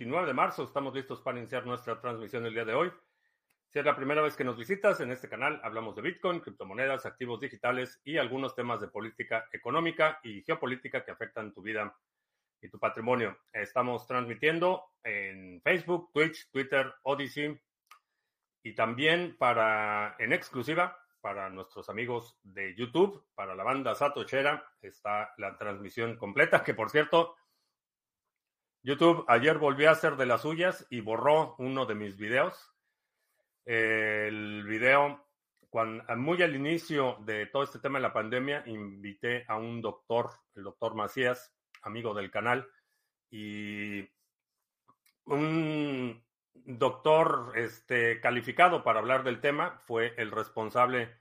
29 de marzo. Estamos listos para iniciar nuestra transmisión el día de hoy. Si es la primera vez que nos visitas en este canal, hablamos de Bitcoin, criptomonedas, activos digitales y algunos temas de política económica y geopolítica que afectan tu vida y tu patrimonio. Estamos transmitiendo en Facebook, Twitch, Twitter, Odyssey y también para en exclusiva para nuestros amigos de YouTube, para la banda Satochera, está la transmisión completa, que por cierto, YouTube ayer volvió a hacer de las suyas y borró uno de mis videos. El video, cuando, muy al inicio de todo este tema de la pandemia, invité a un doctor, el doctor Macías, amigo del canal, y un doctor este, calificado para hablar del tema, fue el responsable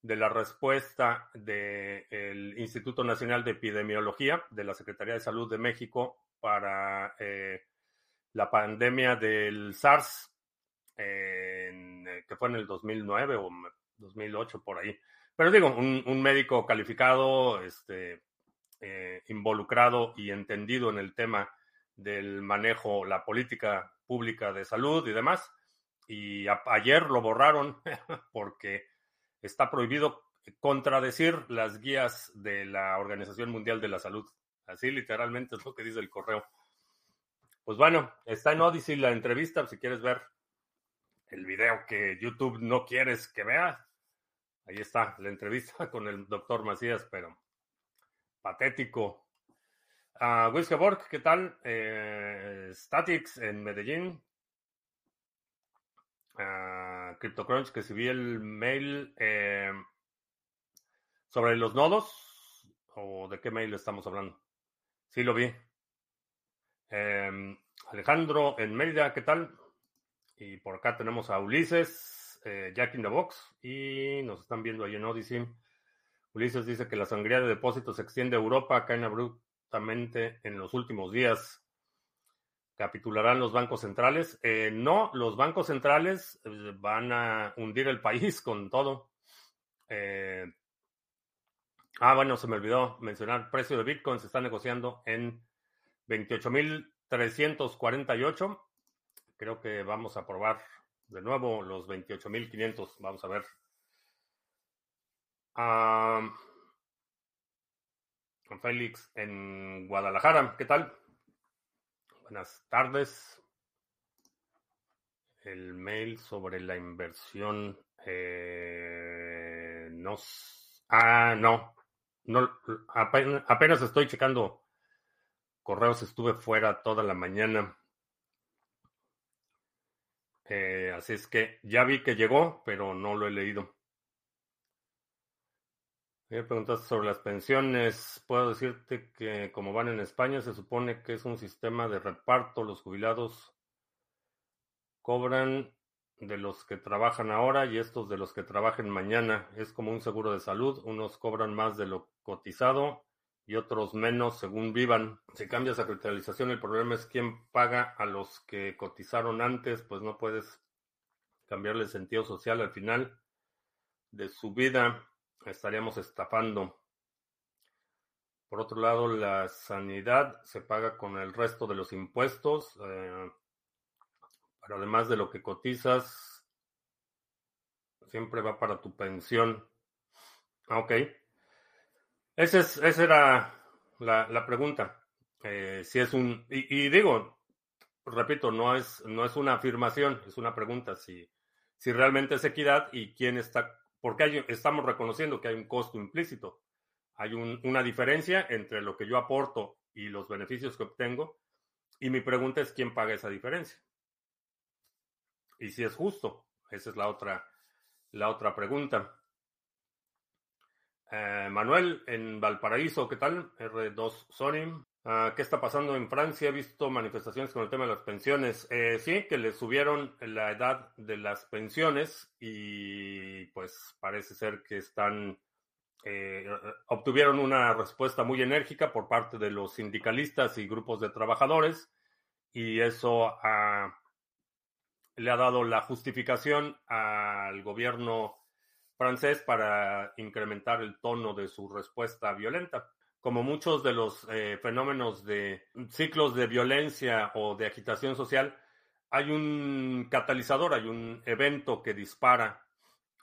de la respuesta del Instituto Nacional de Epidemiología de la Secretaría de Salud de México para eh, la pandemia del SARS en, eh, que fue en el 2009 o 2008 por ahí. Pero digo, un, médico calificado, este, eh, involucrado y entendido en el tema del manejo, la política pública de salud y demás. Y ayer lo borraron porque está prohibido contradecir las guías de la Organización Mundial de la Salud. Así literalmente es lo que dice el correo. Pues bueno, está en Odyssey la entrevista, si quieres ver el video que YouTube no quieres que veas. Ahí está la entrevista con el doctor Macías, pero patético. Uh, Borg, ¿qué tal? Eh, Statics en Medellín. Uh, CryptoCrunch, que vi el mail eh, sobre los nodos. ¿O de qué mail estamos hablando? Sí, lo vi. Eh, Alejandro en Mérida, ¿qué tal? Y por acá tenemos a Ulises, eh, Jack in the Box, y nos están viendo ahí en Odyssey. Ulises dice que la sangría de depósitos se extiende a Europa, caen abruptamente en los últimos días. ¿Capitularán los bancos centrales? Eh, no, los bancos centrales eh, van a hundir el país con todo. Ah, bueno, se me olvidó mencionar, precio de Bitcoin se está negociando en 28.348 creo que vamos a probar de nuevo los 28.500. Vamos a ver. Félix en Guadalajara, ¿qué tal? Buenas tardes. El mail sobre la inversión eh, nos... Ah, no. No apenas estoy checando correos. Estuve fuera toda la mañana. Eh, así es que ya vi que llegó, pero no lo he leído. Me preguntaste sobre las pensiones. Puedo decirte que como van en España, se supone que es un sistema de reparto. Los jubilados cobran de los que trabajan ahora y estos de los que trabajen mañana. Es como un seguro de salud. Unos cobran más de lo cotizado y otros menos según vivan. Si cambias a capitalización, el problema es quién paga a los que cotizaron antes, pues no puedes cambiarle el sentido social al final de su vida. Estaríamos estafando. Por otro lado, la sanidad se paga con el resto de los impuestos, eh, pero además de lo que cotizas, siempre va para tu pensión. Ah, ok. Esa, es, esa era la, pregunta. Eh, si es un. Y, digo, repito, no es, no es una afirmación, es una pregunta. Si, si realmente es equidad y quién está. Porque hay, estamos reconociendo que hay un costo implícito. Hay una diferencia entre lo que yo aporto y los beneficios que obtengo. Y mi pregunta es: ¿quién paga esa diferencia? Y si es justo. Esa es la otra, la otra pregunta. Eh, Manuel, en Valparaíso, ¿qué tal? R2 Sony. Ah, ¿Qué está pasando en Francia? He visto manifestaciones con el tema de las pensiones. Eh, sí, que le subieron la edad de las pensiones y pues parece ser que están eh, obtuvieron una respuesta muy enérgica por parte de los sindicalistas y grupos de trabajadores y eso le ha dado la justificación al gobierno francés para incrementar el tono de su respuesta violenta. como muchos de los eh, fenómenos de ciclos de violencia o de agitación social, hay un catalizador, hay un evento que dispara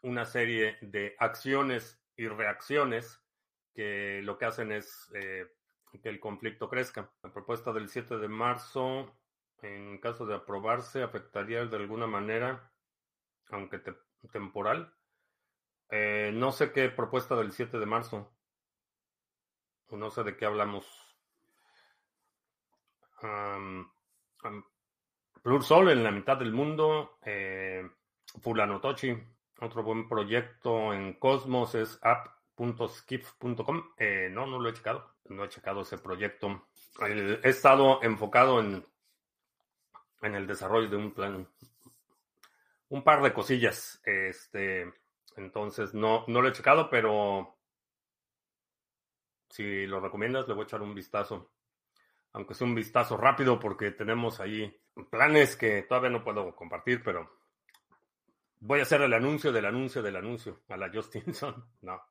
una serie de acciones y reacciones que lo que hacen es eh, que el conflicto crezca. La propuesta del 7 de marzo, en caso de aprobarse, afectaría de alguna manera, aunque temporal. Eh, no sé qué propuesta del 7 de marzo. No sé de qué hablamos. Um, Sol en la mitad del mundo. Eh, Fulano Tochi. Otro buen proyecto en Cosmos es app.skiff.com. Eh, no, no lo he checado. No he checado ese proyecto. He estado enfocado en, en el desarrollo de un plan. Un par de cosillas. Este, entonces no, no lo he checado, pero si lo recomiendas, le voy a echar un vistazo. Aunque sea un vistazo rápido porque tenemos ahí planes que todavía no puedo compartir, pero voy a hacer el anuncio del anuncio del anuncio a la Justinson. No.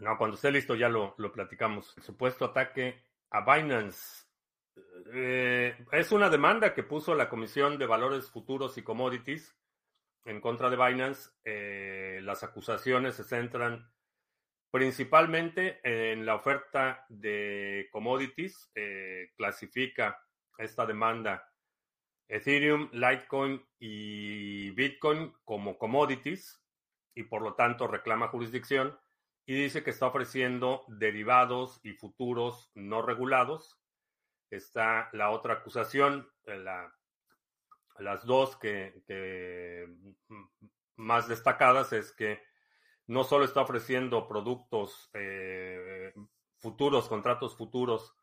No, cuando esté listo ya lo, lo platicamos. El supuesto ataque a Binance. Eh, es una demanda que puso la Comisión de Valores Futuros y Commodities en contra de Binance. Eh, las acusaciones se centran principalmente en la oferta de commodities. Eh, clasifica esta demanda Ethereum, Litecoin y Bitcoin como commodities y por lo tanto reclama jurisdicción y dice que está ofreciendo derivados y futuros no regulados. Está la otra acusación, la, las dos que, más destacadas es que no solo está ofreciendo productos eh, futuros, contratos futuros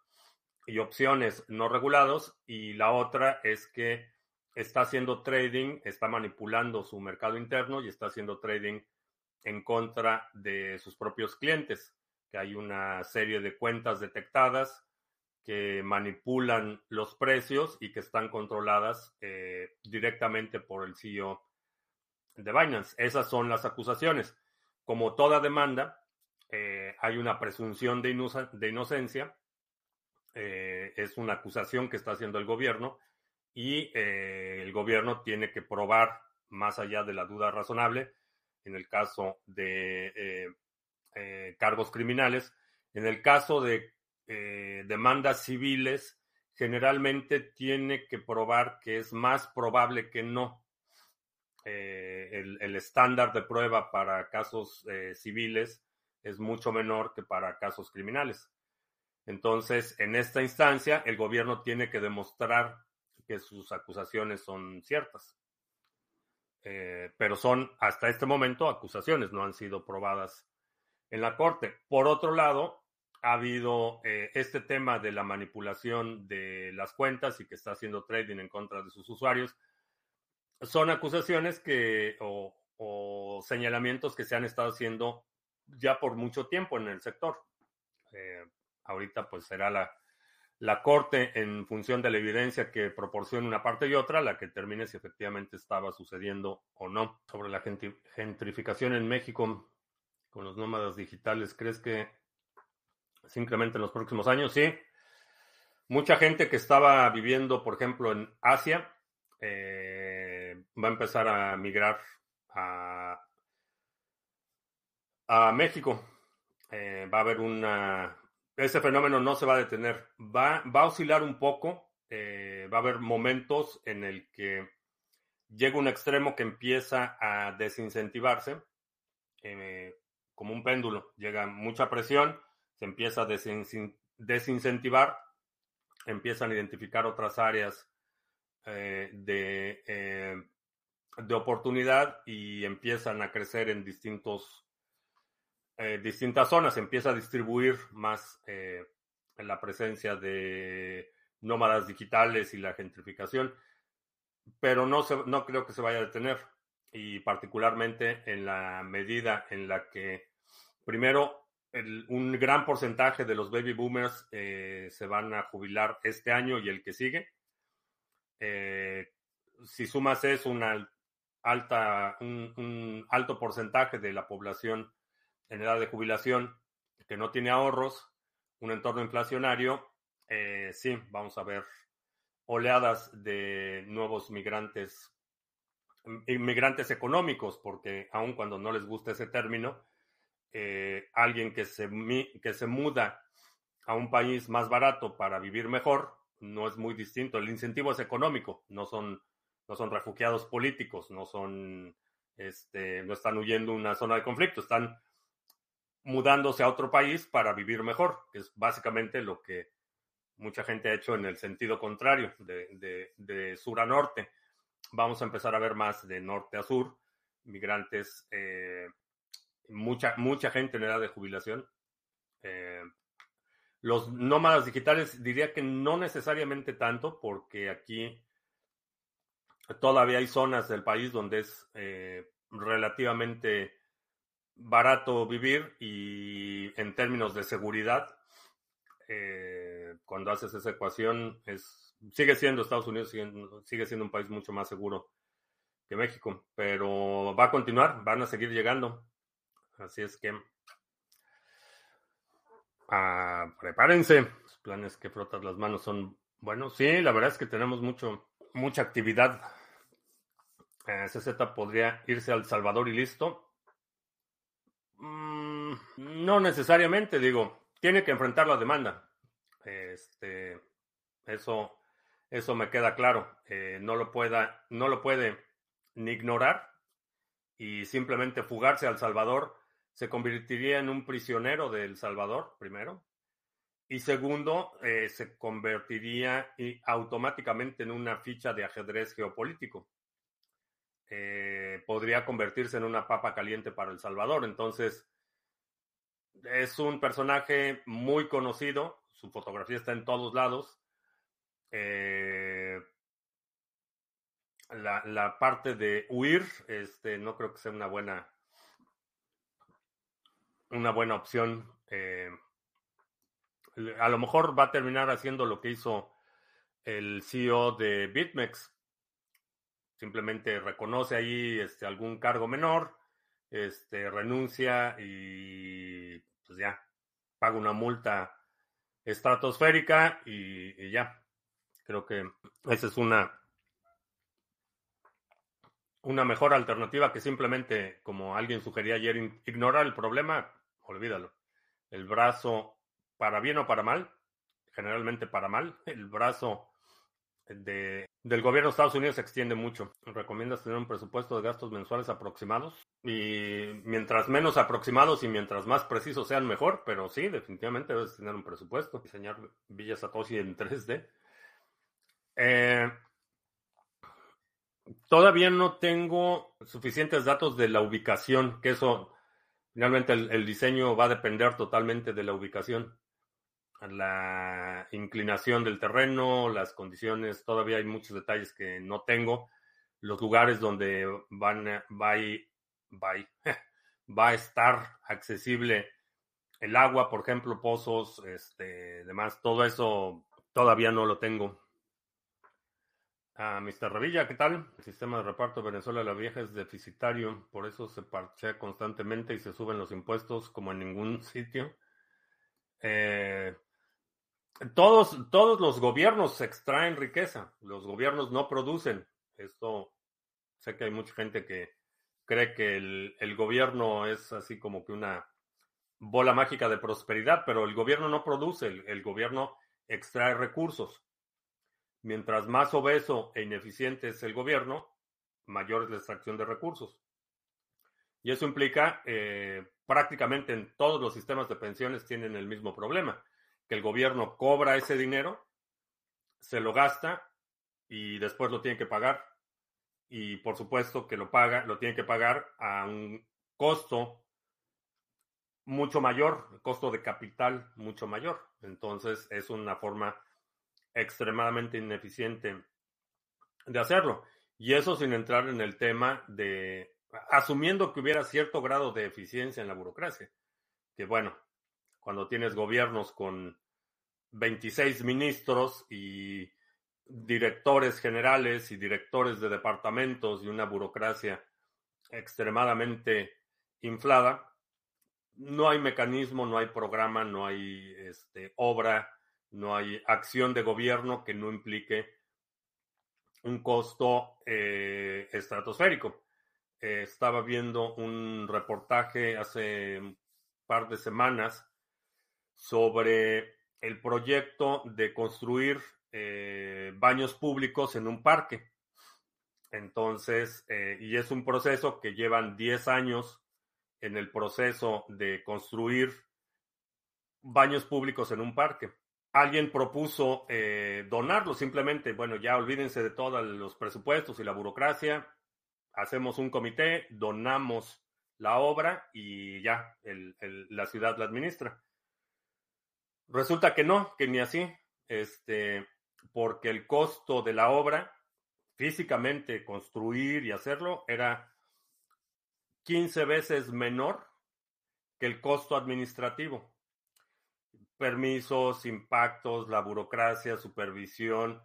y opciones no regulados, y la otra es que está haciendo trading, está manipulando su mercado interno y está haciendo trading en contra de sus propios clientes, que hay una serie de cuentas detectadas que manipulan los precios y que están controladas eh, directamente por el CEO de Binance. Esas son las acusaciones como toda demanda, eh, hay una presunción de, inocencia, eh, es una acusación que está haciendo el gobierno y el gobierno tiene que probar más allá de la duda razonable, en el caso de cargos criminales, en el caso de demandas civiles, generalmente tiene que probar que es más probable que no. Eh, el, estándar de prueba para casos eh, civiles es mucho menor que para casos criminales. Entonces, en esta instancia, el gobierno tiene que demostrar que sus acusaciones son ciertas. Eh, pero son, hasta este momento, acusaciones, no han sido probadas en la corte. Por otro lado, ha habido este tema de la manipulación de las cuentas y que está haciendo trading en contra de sus usuarios son acusaciones que o, señalamientos que se han estado haciendo ya por mucho tiempo en el sector. Eh, ahorita pues será la, la corte en función de la evidencia que proporciona una parte y otra, la que termine si efectivamente estaba sucediendo o no. Sobre la gentrificación en México con los nómadas digitales, ¿crees que se incrementa en los próximos años? Sí. Mucha gente que estaba viviendo, por ejemplo, en Asia, eh, va a empezar a migrar a, a México. Eh, va a haber una... Ese fenómeno no se va a detener. Va, va a oscilar un poco. Eh, va a haber momentos en el que llega un extremo que empieza a desincentivarse, como un péndulo. Llega mucha presión, se empieza a desincentivar, empiezan a identificar otras áreas de de oportunidad y empiezan a crecer en distintos, eh, distintas zonas, empieza a distribuir más eh, la presencia de nómadas digitales y la gentrificación, pero no, se, no creo que se vaya a detener. Y particularmente en la medida en la que, primero, un gran porcentaje de los baby boomers eh, se van a jubilar este año y el que sigue. si sumas eso, una alta, un, alto porcentaje de la población en edad de jubilación que no tiene ahorros un entorno inflacionario, eh, sí, vamos a ver oleadas de nuevos migrantes, inmigrantes económicos, porque aun cuando no les gusta ese término, eh, alguien que se, que se muda a un país más barato para vivir mejor no es muy distinto. El incentivo es económico, no son, no son refugiados políticos, no son, este, no están huyendo una zona de conflicto, están mudándose a otro país para vivir mejor, que es básicamente lo que mucha gente ha hecho en el sentido contrario, de, sur a norte. Vamos a empezar a ver más de norte a sur, migrantes, eh, mucha, mucha gente en edad de jubilación. Eh, los nómadas digitales diría que no necesariamente tanto, porque aquí todavía hay zonas del país donde es eh, relativamente barato vivir y en términos de seguridad, eh, cuando haces esa ecuación, es, sigue siendo Estados Unidos, sigue, siendo un país mucho más seguro que México, pero va a continuar, van a seguir llegando. Así es que ah, prepárense. Los planes que frotas las manos son buenos. Sí, la verdad es que tenemos mucho, mucha actividad. Eh, CZ podría irse al Salvador y listo. Mm, no necesariamente, digo, tiene que enfrentar la demanda. Este, eso, eso me queda claro. Eh, no lo pueda, no lo puede ni ignorar y simplemente fugarse al Salvador se convertiría en un prisionero del Salvador, primero. Y segundo, eh, se convertiría automáticamente en una ficha de ajedrez geopolítico. Eh, podría convertirse en una papa caliente para El Salvador. Entonces, es un personaje muy conocido, su fotografía está en todos lados. Eh, la, parte de huir, este, no creo que sea una buena, una buena opción. Eh, a lo mejor va a terminar haciendo lo que hizo el CEO de BitMEX, simplemente reconoce ahí este, algún cargo menor, este, renuncia y pues ya, paga una multa estratosférica y, ya. Creo que esa es una, una mejor alternativa que simplemente, como alguien sugería ayer, ignorar el problema, olvídalo. El brazo, para bien o para mal, generalmente para mal, el brazo de, del gobierno de Estados Unidos se extiende mucho. ¿Recomiendas tener un presupuesto de gastos mensuales aproximados? Y mientras menos aproximados y mientras más precisos sean, mejor. Pero sí, definitivamente debes tener un presupuesto. Diseñar Villa Satoshi en 3D. Eh, todavía no tengo suficientes datos de la ubicación, que eso, finalmente el diseño va a depender totalmente de la ubicación la inclinación del terreno, las condiciones, todavía hay muchos detalles que no tengo. Los lugares donde van, va, va, va a estar accesible el agua, por ejemplo, pozos, este, demás, todo eso todavía no lo tengo. Ah, Mr. Revilla, ¿qué tal? El sistema de reparto de Venezuela la Vieja es deficitario, por eso se parchea constantemente y se suben los impuestos como en ningún sitio. Eh, todos, todos los gobiernos extraen riqueza, los gobiernos no producen. Esto, sé que hay mucha gente que cree que el, gobierno es así como que una bola mágica de prosperidad, pero el gobierno no produce, el, gobierno extrae recursos. Mientras más obeso e ineficiente es el gobierno, mayor es la extracción de recursos. Y eso implica, eh, prácticamente en todos los sistemas de pensiones tienen el mismo problema que el gobierno cobra ese dinero, se lo gasta y después lo tiene que pagar. Y por supuesto que lo paga, lo tiene que pagar a un costo mucho mayor, costo de capital mucho mayor. Entonces es una forma extremadamente ineficiente de hacerlo. Y eso sin entrar en el tema de, asumiendo que hubiera cierto grado de eficiencia en la burocracia. Que bueno, cuando tienes gobiernos con 26 ministros y directores generales y directores de departamentos y una burocracia extremadamente inflada, no hay mecanismo, no hay programa, no hay este, obra, no hay acción de gobierno que no implique un costo eh, estratosférico. Eh, estaba viendo un reportaje hace un par de semanas sobre el proyecto de construir eh, baños públicos en un parque. Entonces, y es un proceso que llevan 10 años en el proceso de construir baños públicos en un parque alguien propuso eh, donarlo simplemente, bueno, ya olvídense de todos los presupuestos y la burocracia, hacemos un comité, donamos la obra y ya la ciudad la administra. Resulta que no, que ni así, este, porque el costo de la obra, físicamente construir y hacerlo, era 15 veces menor que el costo administrativo permisos, impactos, la burocracia, supervisión,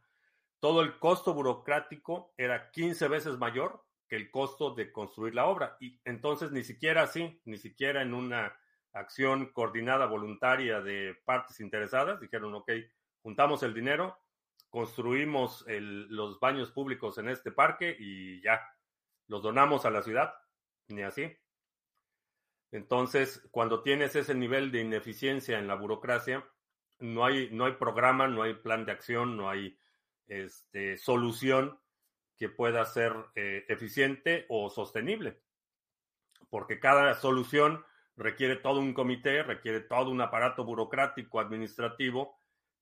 todo el costo burocrático era 15 veces mayor que el costo de construir la obra. Y entonces ni siquiera así, ni siquiera en una acción coordinada voluntaria de partes interesadas, dijeron, ok, juntamos el dinero, construimos los baños públicos en este parque y ya, los donamos a la ciudad, ni así. Entonces, cuando tienes ese nivel de ineficiencia en la burocracia, no hay, no hay programa, no hay plan de acción, no hay este, solución que pueda ser eh, eficiente o sostenible. Porque cada solución requiere todo un comité, requiere todo un aparato burocrático administrativo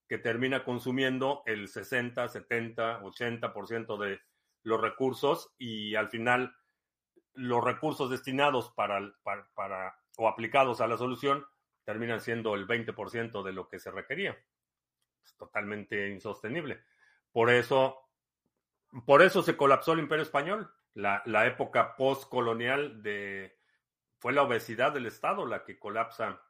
que termina consumiendo el 60, 70, 80% de los recursos y al final los recursos destinados para, para, o aplicados a la solución terminan siendo el 20% de lo que se requería. Es totalmente insostenible. Por eso, por eso se colapsó el imperio español. La, la época postcolonial de, fue la obesidad del Estado la que colapsa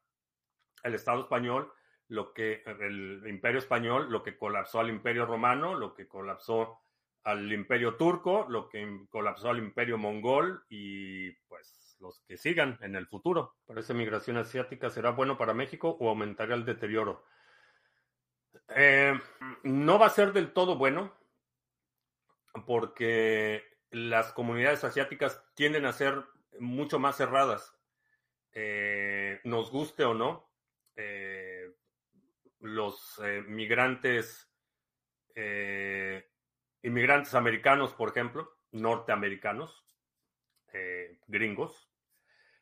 el Estado español, lo que el imperio español, lo que colapsó al imperio romano, lo que colapsó al imperio turco, lo que colapsó al imperio mongol y pues los que sigan en el futuro. ¿Para esa migración asiática será bueno para México o aumentará el deterioro? Eh, no va a ser del todo bueno porque las comunidades asiáticas tienden a ser mucho más cerradas. Eh, nos guste o no, eh, los migrantes inmigrantes americanos, por ejemplo, norteamericanos, eh, gringos,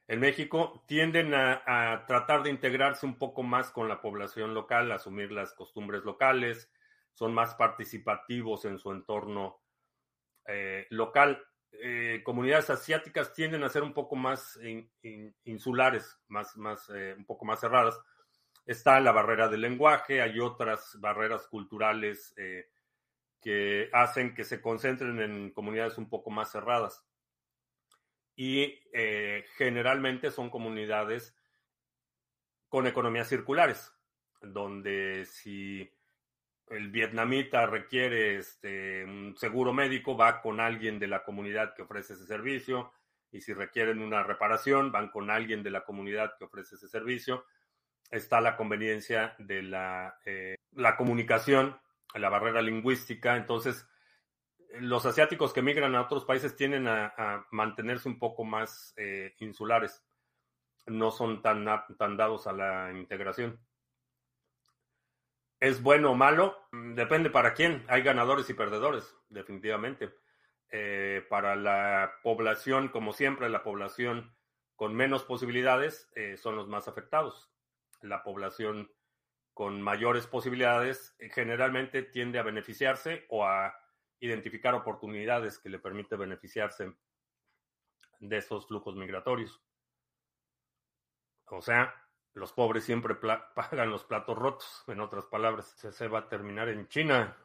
en México tienden a, tratar de integrarse un poco más con la población local, asumir las costumbres locales, son más participativos en su entorno eh, local. Eh, comunidades asiáticas tienden a ser un poco más insulares, más, más, un poco más cerradas. Está la barrera del lenguaje, hay otras barreras culturales que hacen que se concentren en comunidades un poco más cerradas. Y eh, generalmente son comunidades con economías circulares, donde si el vietnamita requiere este, un seguro médico, va con alguien de la comunidad que ofrece ese servicio, y si requieren una reparación, van con alguien de la comunidad que ofrece ese servicio. Está la conveniencia de la, eh, la comunicación la barrera lingüística. Entonces, los asiáticos que migran a otros países tienden a, mantenerse un poco más eh, insulares. No son tan, tan dados a la integración. ¿Es bueno o malo? Mm, depende para quién. Hay ganadores y perdedores, definitivamente. Eh, para la población, como siempre, la población con menos posibilidades eh, son los más afectados. La población con mayores posibilidades eh, generalmente tiende a beneficiarse o a identificar oportunidades que le permite beneficiarse de esos flujos migratorios. O sea, los pobres siempre pagan los platos rotos, en otras palabras. ¿Se va a terminar en China?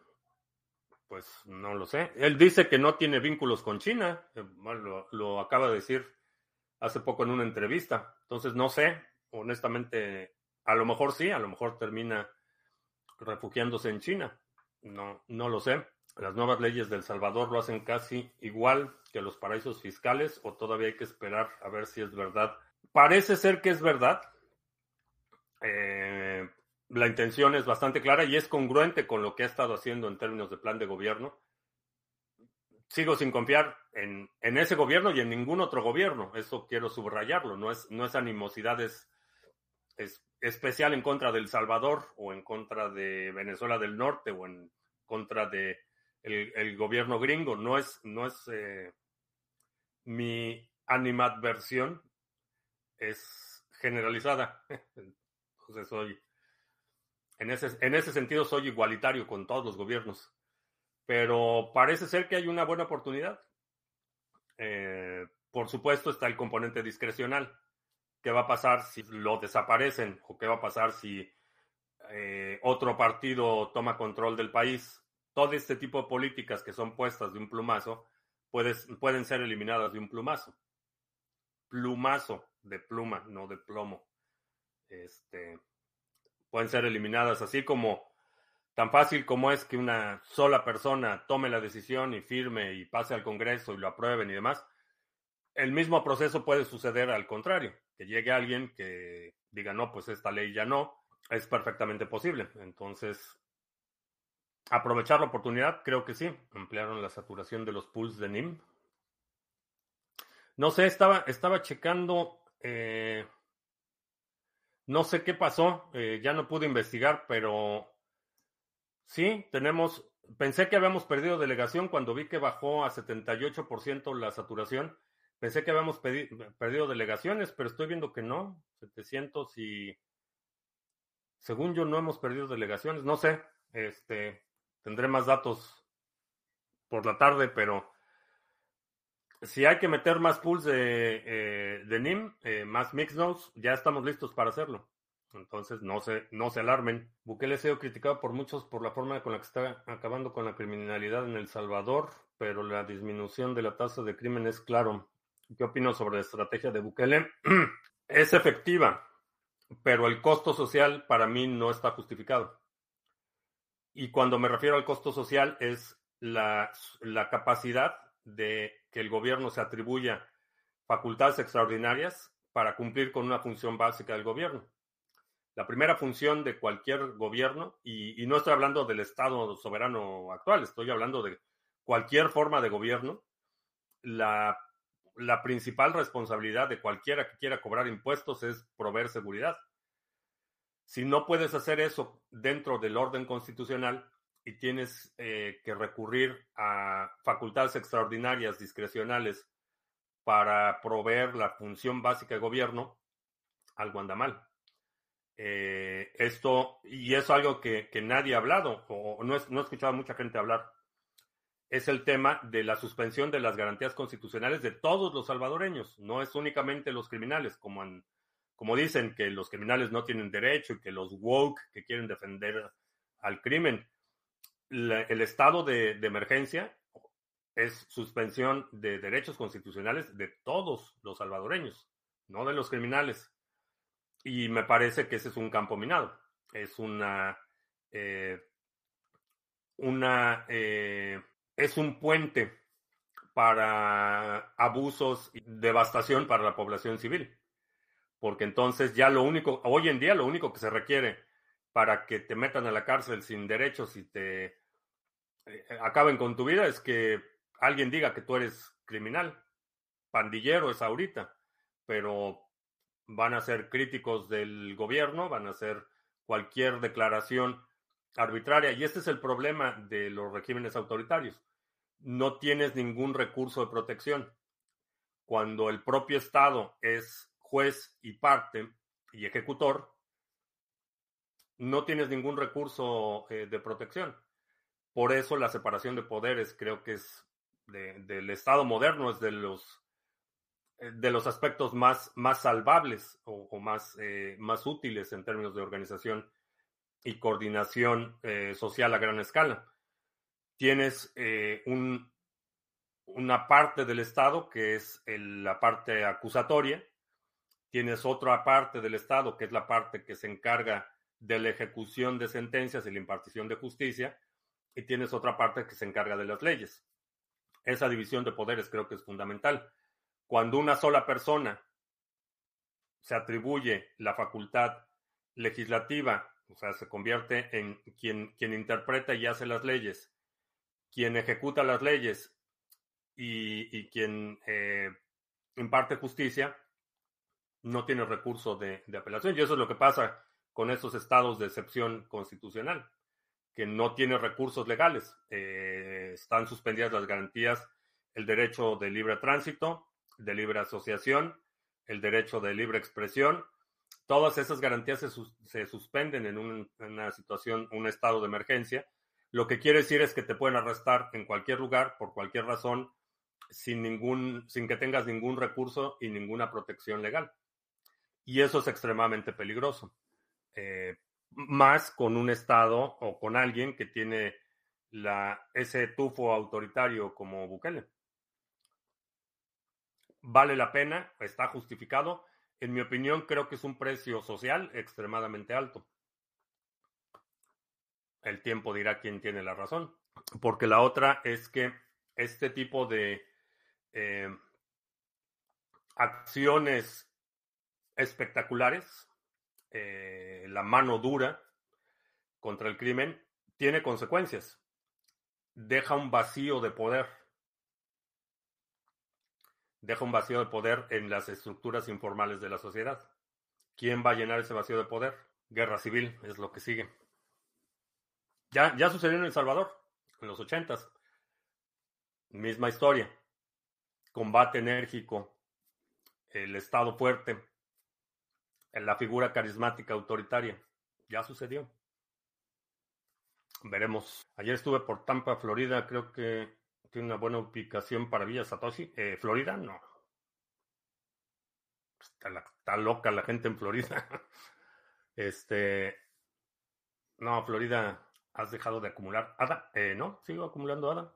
Pues no lo sé. Él dice que no tiene vínculos con China. Eh, lo, lo acaba de decir hace poco en una entrevista. Entonces no sé, honestamente a lo mejor sí, a lo mejor termina refugiándose en China. No, no lo sé. Las nuevas leyes del Salvador lo hacen casi igual que los paraísos fiscales o todavía hay que esperar a ver si es verdad. parece ser que es verdad. Eh, la intención es bastante clara y es congruente con lo que ha estado haciendo en términos de plan de gobierno. Sigo sin confiar en, en ese gobierno y en ningún otro gobierno. Eso quiero subrayarlo. No es, no es animosidad, es, es especial en contra de El Salvador o en contra de Venezuela del Norte o en contra de el, el gobierno gringo. No es, no es eh, mi animadversión, es generalizada. Entonces soy, en ese, en ese sentido soy igualitario con todos los gobiernos. Pero parece ser que hay una buena oportunidad. Eh, por supuesto está el componente discrecional qué va a pasar si lo desaparecen o qué va a pasar si eh, otro partido toma control del país. Todo este tipo de políticas que son puestas de un plumazo pueden ser eliminadas de un plumazo. Plumazo de pluma, no de plomo. Este, pueden ser eliminadas así como tan fácil como es que una sola persona tome la decisión y firme y pase al Congreso y lo aprueben y demás. El mismo proceso puede suceder al contrario que llegue alguien que diga, no, pues esta ley ya no, es perfectamente posible. Entonces, aprovechar la oportunidad, creo que sí. Emplearon la saturación de los pools de NIM. No sé, estaba, estaba checando, eh, no sé qué pasó, eh, ya no pude investigar, pero sí, tenemos, pensé que habíamos perdido delegación cuando vi que bajó a 78% la saturación Pensé que habíamos perdido delegaciones, pero estoy viendo que no. 700 y... Según yo no hemos perdido delegaciones. No sé. Este, tendré más datos por la tarde, pero si hay que meter más pools de, eh, de NIM, eh, más mix nodes, ya estamos listos para hacerlo. Entonces, no se, no se alarmen. Bukele ha sido criticado por muchos por la forma con la que está acabando con la criminalidad en El Salvador, pero la disminución de la tasa de crimen es claro. ¿Qué opino sobre la estrategia de Bukele? es efectiva, pero el costo social para mí no está justificado. Y cuando me refiero al costo social es la, la capacidad de que el gobierno se atribuya facultades extraordinarias para cumplir con una función básica del gobierno. La primera función de cualquier gobierno, y, y, no estoy hablando del Estado soberano actual, estoy hablando de cualquier forma de gobierno, la la principal responsabilidad de cualquiera que quiera cobrar impuestos es proveer seguridad. Si no puedes hacer eso dentro del orden constitucional y tienes eh, que recurrir a facultades extraordinarias discrecionales para proveer la función básica de gobierno, algo anda mal. Eh, esto, y es algo que, nadie ha hablado, o no, no he escuchado a mucha gente hablar es el tema de la suspensión de las garantías constitucionales de todos los salvadoreños. No es únicamente los criminales, como, como dicen que los criminales no tienen derecho y que los woke que quieren defender al crimen. el estado de, emergencia es suspensión de derechos constitucionales de todos los salvadoreños, no de los criminales. Y me parece que ese es un campo minado. Es una, eh, una eh, es un puente para abusos y devastación para la población civil. Porque entonces ya lo único, hoy en día lo único que se requiere para que te metan a la cárcel sin derechos y te eh, acaben con tu vida es que alguien diga que tú eres criminal. Pandillero es ahorita, pero van a ser críticos del gobierno, van a hacer cualquier declaración arbitraria. Y este es el problema de los regímenes autoritarios no tienes ningún recurso de protección. Cuando el propio Estado es juez y parte y ejecutor, no tienes ningún recurso eh, de protección. Por eso la separación de poderes creo que es del Estado moderno, es de los, eh, de los aspectos más, más salvables o, más, eh, más útiles en términos de organización y coordinación social a gran escala tienes eh, un, una parte del Estado que es la parte acusatoria, tienes otra parte del Estado que es la parte que se encarga de la ejecución de sentencias y la impartición de justicia, y tienes otra parte que se encarga de las leyes. Esa división de poderes creo que es fundamental. Cuando una sola persona se atribuye la facultad legislativa, o sea, se convierte en quien, quien interpreta y hace las leyes, quien ejecuta las leyes y, quien eh, imparte justicia, no tiene recurso de, apelación. Y eso es lo que pasa con estos estados de excepción constitucional, que no tiene recursos legales. Eh, están suspendidas las garantías, el derecho de libre tránsito, de libre asociación, el derecho de libre expresión. Todas esas garantías se, suspenden en, una situación, un estado de emergencia. Lo que quiere decir es que te pueden arrestar en cualquier lugar, por cualquier razón, sin, ningún, sin que tengas ningún recurso y ninguna protección legal. Y eso es extremadamente peligroso. Eh, más con un Estado o con alguien que tiene ese tufo autoritario como Bukele. Vale la pena, está justificado. En mi opinión, creo que es un precio social extremadamente alto. El tiempo dirá quién tiene la razón. Porque la otra es que este tipo de eh, acciones espectaculares, eh, la mano dura contra el crimen, tiene consecuencias. Deja un vacío de poder. Deja un vacío de poder en las estructuras informales de la sociedad. ¿Quién va a llenar ese vacío de poder? Guerra civil es lo que sigue. Ya, ya sucedió en El Salvador, en los ochentas. Misma historia. Combate enérgico, el Estado fuerte, la figura carismática autoritaria. Ya sucedió. Veremos. Ayer estuve por Tampa, Florida. Creo que tiene una buena ubicación para Villa Satoshi. Eh, Florida, no. Está, loca la gente en Florida. este. No, Florida, has dejado de acumular ADA. Eh, no, sigo acumulando ADA.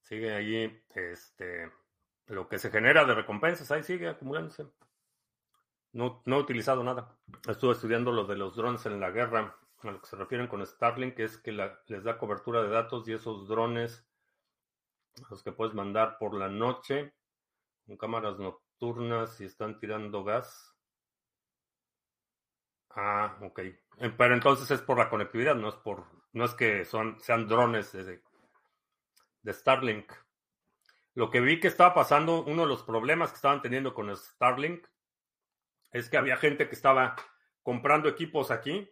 Sigue allí, este. Lo que se genera de recompensas, ahí sigue acumulándose. No, no he utilizado nada. Estuve estudiando lo de los drones en la guerra, a lo que se refieren con Starlink, es que les da cobertura de datos y esos drones, los que puedes mandar por la noche, con cámaras nocturnas y están tirando gas. Ah, ok. Eh, pero entonces es por la conectividad, no es por, no es que son, sean drones de, de Starlink. Lo que vi que estaba pasando, uno de los problemas que estaban teniendo con Starlink es que había gente que estaba comprando equipos aquí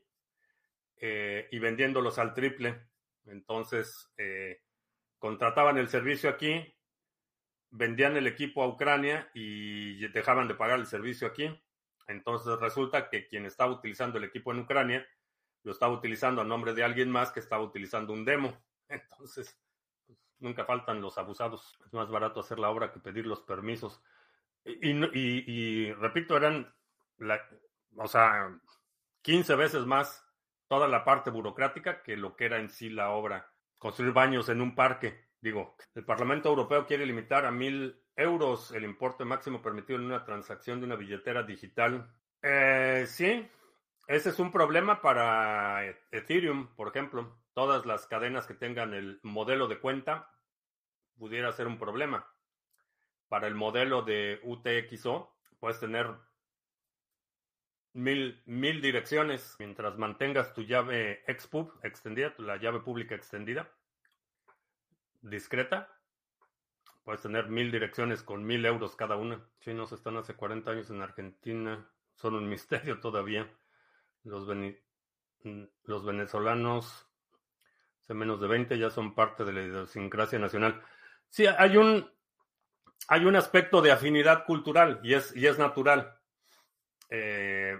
eh, y vendiéndolos al triple. Entonces, eh, contrataban el servicio aquí, vendían el equipo a Ucrania y dejaban de pagar el servicio aquí. Entonces resulta que quien estaba utilizando el equipo en Ucrania lo estaba utilizando a nombre de alguien más que estaba utilizando un demo. Entonces, pues, nunca faltan los abusados. Es más barato hacer la obra que pedir los permisos. y repito, eran o sea, 15 veces más toda la parte burocrática que lo que era en sí la obra. Construir baños en un parque. Digo, el Parlamento Europeo quiere limitar a mil euros el importe máximo permitido en una transacción de una billetera digital. Eh, sí, ese es un problema para Ethereum, por ejemplo. Todas las cadenas que tengan el modelo de cuenta pudiera ser un problema. Para el modelo de UTXO, puedes tener mil, mil direcciones mientras mantengas tu llave expub extendida, la llave pública extendida, discreta. Puedes tener mil direcciones con mil euros cada una. Chinos están hace 40 años en Argentina. Son un misterio todavía. Los, los venezolanos, hace menos de 20, ya son parte de la idiosincrasia nacional. Sí, hay un, hay un aspecto de afinidad cultural y es, y es natural. Eh,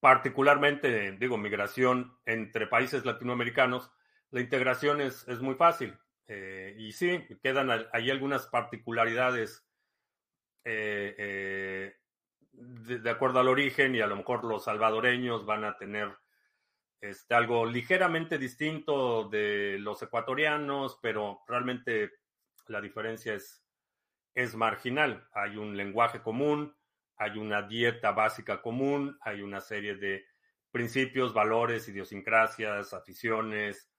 particularmente, digo, migración entre países latinoamericanos, la integración es, es muy fácil. Eh, y sí, quedan ahí algunas particularidades eh, de, acuerdo al origen y a lo mejor los salvadoreños van a tener este, algo ligeramente distinto de los ecuatorianos, pero realmente la diferencia es, es marginal. Hay un lenguaje común, hay una dieta básica común, hay una serie de principios, valores, idiosincrasias, aficiones,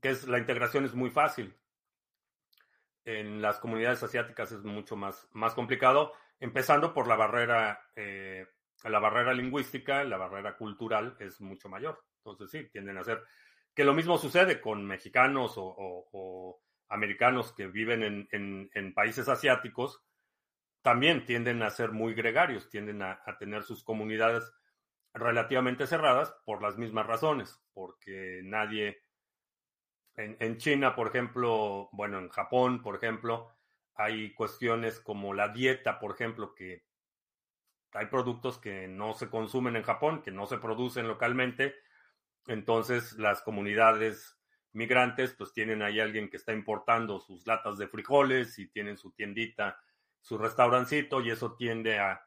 que es la integración es muy fácil. en las comunidades asiáticas es mucho más, más complicado, empezando por la barrera, eh, la barrera lingüística, la barrera cultural es mucho mayor. Entonces sí, tienden a ser que lo mismo sucede con mexicanos o, americanos que viven en, países asiáticos, también tienden a ser muy gregarios, tienden a, tener sus comunidades relativamente cerradas por las mismas razones, porque nadie, en, China, por ejemplo, bueno, en Japón, por ejemplo, hay cuestiones como la dieta, por ejemplo, que hay productos que no se consumen en Japón, que no se producen localmente, entonces las comunidades migrantes pues tienen ahí alguien que está importando sus latas de frijoles y tienen su tiendita, su restaurancito y eso tiende a,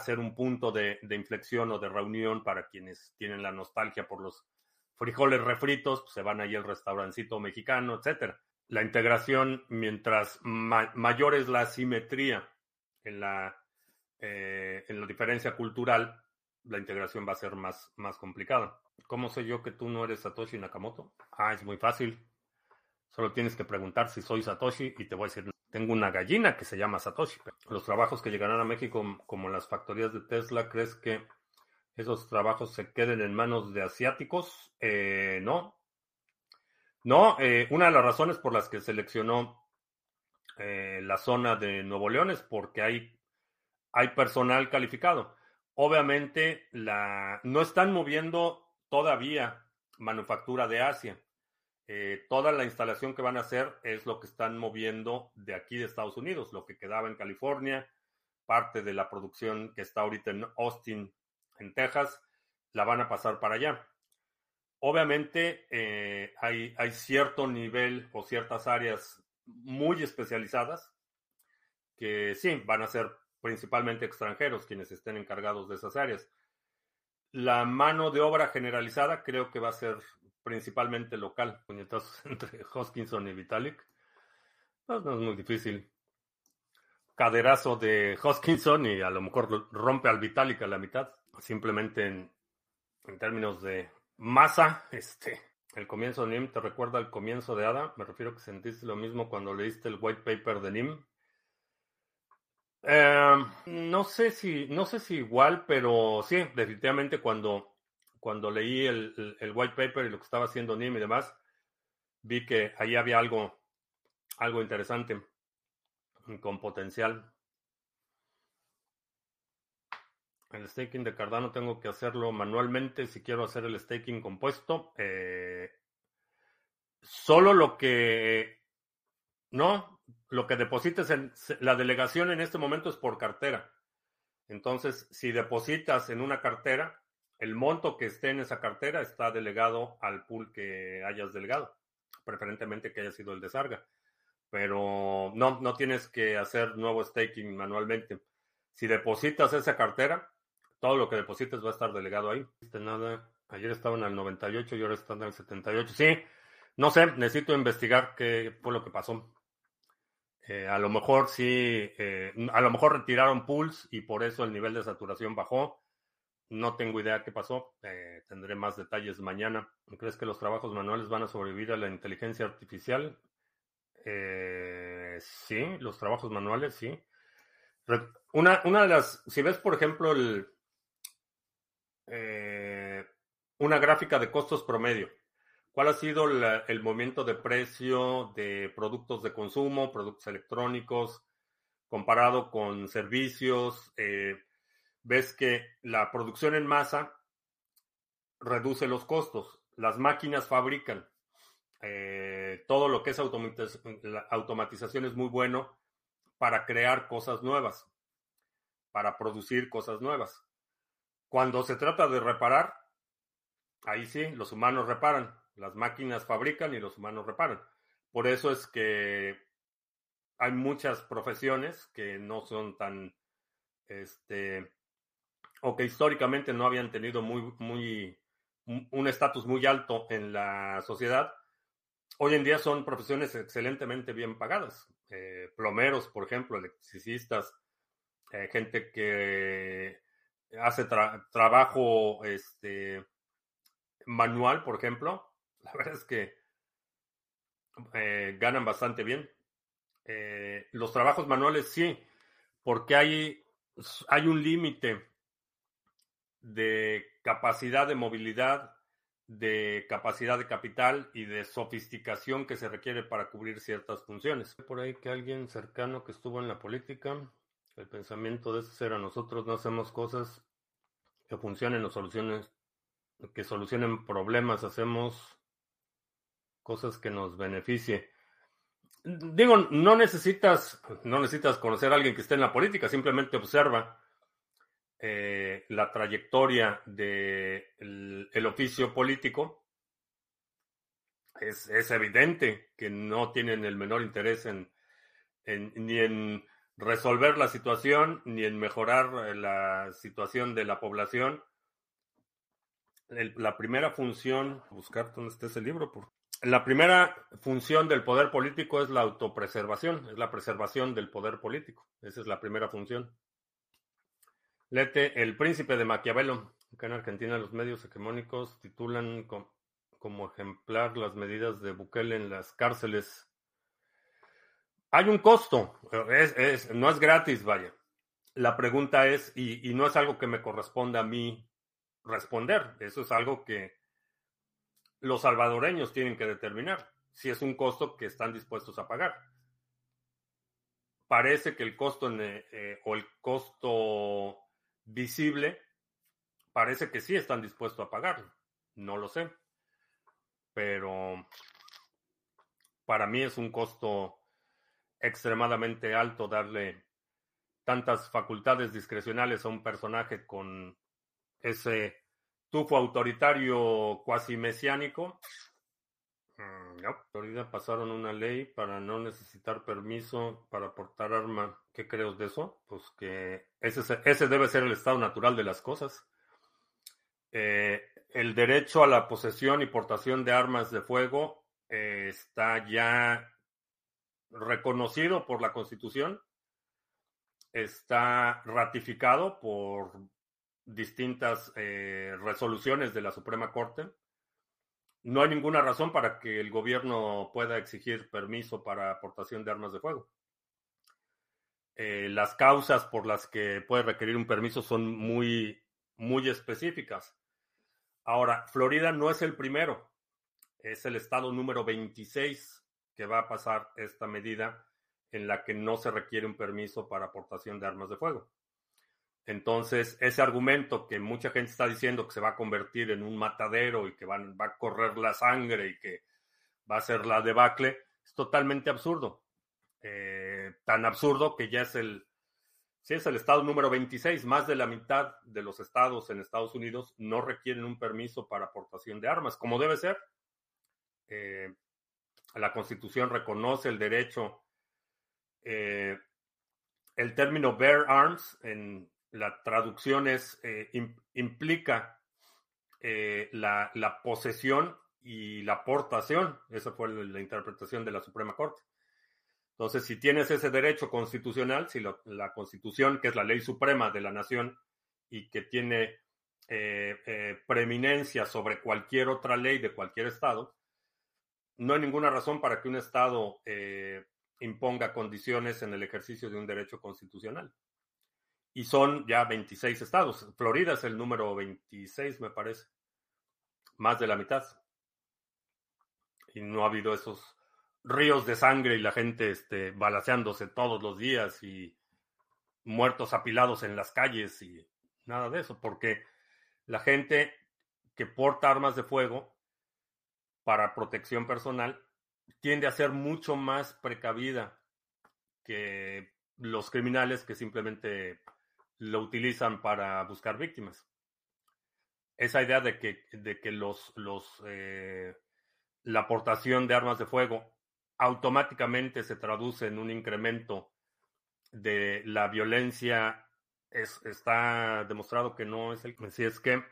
ser un punto de, inflexión o de reunión para quienes tienen la nostalgia por los frijoles refritos, pues, se van ahí al restaurancito mexicano, etcétera. La integración, mientras mayor es la asimetría en la, eh, en la diferencia cultural, la integración va a ser más, más complicada. ¿Cómo sé yo que tú no eres Satoshi Nakamoto? Ah, es muy fácil. Solo tienes que preguntar si soy Satoshi y te voy a decir, tengo una gallina que se llama Satoshi. Los trabajos que llegarán a México, como las factorías de Tesla, ¿crees que esos trabajos se queden en manos de asiáticos? Eh, no. No, eh, una de las razones por las que seleccionó eh, la zona de Nuevo León es porque hay, hay personal calificado. Obviamente, la, no están moviendo todavía manufactura de Asia. Eh, toda la instalación que van a hacer es lo que están moviendo de aquí de Estados Unidos, lo que quedaba en California, parte de la producción que está ahorita en Austin, en Texas, la van a pasar para allá. Obviamente eh, hay, hay cierto nivel o ciertas áreas muy especializadas que sí, van a ser principalmente extranjeros quienes estén encargados de esas áreas. La mano de obra generalizada creo que va a ser principalmente local. Puñetazos entre Hoskinson y Vitalik. No, es muy difícil. Caderazo de Hoskinson y a lo mejor rompe al Vitalik a la mitad. Simplemente en, términos de masa, este, el comienzo de NIM te recuerda al comienzo de ADA. Me refiero que sentiste lo mismo cuando leíste el white paper de NIM. Em, no sé si, no sé si igual, pero sí, definitivamente cuando, cuando leí el, white paper y lo que estaba haciendo NIM y demás, vi que ahí había algo, algo interesante con potencial. El staking de Cardano tengo que hacerlo manualmente si quiero hacer el staking compuesto. Eh, solo lo que no, lo que deposites en la delegación en este momento es por cartera. Entonces, si depositas en una cartera, el monto que esté en esa cartera está delegado al pool que hayas delegado, preferentemente que haya sido el de Sarga. Pero no, no tienes que hacer nuevo staking manualmente. Si depositas esa cartera, todo lo que deposites va a estar delegado ahí. Nada. Ayer estaban al 98 y ahora están al 78. Sí, no sé, necesito investigar qué fue lo que pasó. Eh, a lo mejor sí, eh, a lo mejor retiraron pools y por eso el nivel de saturación bajó. No tengo idea qué pasó. Eh, tendré más detalles mañana. ¿Crees que los trabajos manuales van a sobrevivir a la inteligencia artificial? sí, los trabajos manuales, sí. Una, una de las, si ves, por ejemplo, el, una gráfica de costos promedio ¿Cuál ha sido el movimiento de precio de productos de consumo, productos electrónicos, comparado con servicios? Eh, ves que la producción en masa reduce los costos. Las máquinas fabrican. Eh, todo lo que es automatización es muy bueno para crear cosas nuevas, para producir cosas nuevas. Cuando se trata de reparar, ahí sí, los humanos reparan las máquinas fabrican y los humanos reparan. Por eso es que hay muchas profesiones que no son tan, este, o que históricamente no habían tenido muy, muy, un estatus muy alto en la sociedad. Hoy en día son profesiones excelentemente bien pagadas. Eh, plomeros, por ejemplo, electricistas, eh, gente que hace trabajo este, manual, por ejemplo, la verdad es que eh, ganan bastante bien. Los trabajos manuales sí, porque hay, hay un límite de capacidad de movilidad, de capacidad de capital y de sofisticación que se requiere para cubrir ciertas funciones. Por ahí que alguien cercano que estuvo en la política, el pensamiento de ese era nosotros no hacemos cosas que funcionen o soluciones, que solucionen problemas, hacemos cosas que nos beneficie. Digo, no necesitas, no necesitas conocer a alguien que esté en la política, simplemente observa eh, la trayectoria del el oficio político. Es, es, evidente que no tienen el menor interés en, en, ni en resolver la situación, ni en mejorar la situación de la población. La primera función, buscar dónde está ese libro, la primera función del poder político es la autopreservación, es la preservación del poder político. Esa es la primera función. Lete, El Príncipe de Maquiavelo. Acá en Argentina los medios hegemónicos titulan como ejemplar las medidas de Bukele en las cárceles. Hay un costo, no es gratis, vaya. La pregunta es, y no es algo que me corresponda a mí responder, eso es algo que los salvadoreños tienen que determinar si es un costo que están dispuestos a pagar. Parece que el costo eh, o el costo visible parece que sí están dispuestos a pagarlo. No lo sé. Pero para mí es un costo extremadamente alto darle tantas facultades discrecionales a un personaje con ese tufo autoritario cuasi mesiánico. Mm, no, Florida pasaron una ley para no necesitar permiso para portar arma. ¿Qué crees de eso? Pues que ese, ese debe ser el estado natural de las cosas. Eh, el derecho a la posesión y portación de armas de fuego eh, está ya reconocido por la Constitución, está ratificado por distintas eh, resoluciones de la Suprema Corte. No hay ninguna razón para que el gobierno pueda exigir permiso para aportación de armas de fuego. Eh, las causas por las que puede requerir un permiso son muy, muy específicas. Ahora, Florida no es el primero, es el estado número 26 que va a pasar esta medida en la que no se requiere un permiso para aportación de armas de fuego. Entonces, ese argumento que mucha gente está diciendo que se va a convertir en un matadero y que va a correr la sangre y que va a ser la debacle, es totalmente absurdo. Eh, tan absurdo que ya es el, si es el estado número 26, más de la mitad de los estados en Estados Unidos no requieren un permiso para aportación de armas, como debe ser. Eh, la Constitución reconoce el derecho, eh, el término bear arms en la traducción es, eh, implica eh, la, posesión y la aportación. Esa fue la, interpretación de la Suprema Corte. Entonces, si tienes ese derecho constitucional, si la Constitución, que es la ley suprema de la nación y que tiene eh, preeminencia sobre cualquier otra ley de cualquier Estado, no hay ninguna razón para que un Estado imponga condiciones en el ejercicio de un derecho constitucional y son ya 26 estados. Florida es el número 26, me parece. Más de la mitad. Y no ha habido esos ríos de sangre y la gente este, balaceándose todos los días y muertos apilados en las calles y nada de eso, porque la gente que porta armas de fuego para protección personal tiende a ser mucho más precavida que los criminales que simplemente lo utilizan para buscar víctimas. Esa idea de que, de que los, los, eh, la aportación de armas de fuego automáticamente se traduce en un incremento de la violencia es, está demostrado que no es el si es que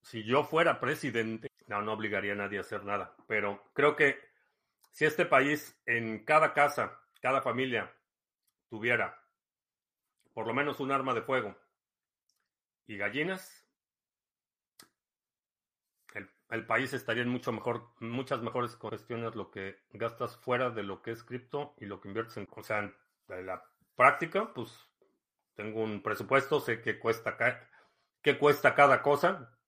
si yo fuera presidente no no obligaría a nadie a hacer nada pero creo que si este país en cada casa cada familia tuviera por lo menos un arma de fuego y gallinas, el país estaría en mucho mejor, muchas mejores cuestiones lo que gastas fuera de lo que es cripto y lo que inviertes en, o sea, en la práctica, pues tengo un presupuesto, sé qué cuesta, cuesta cada cosa,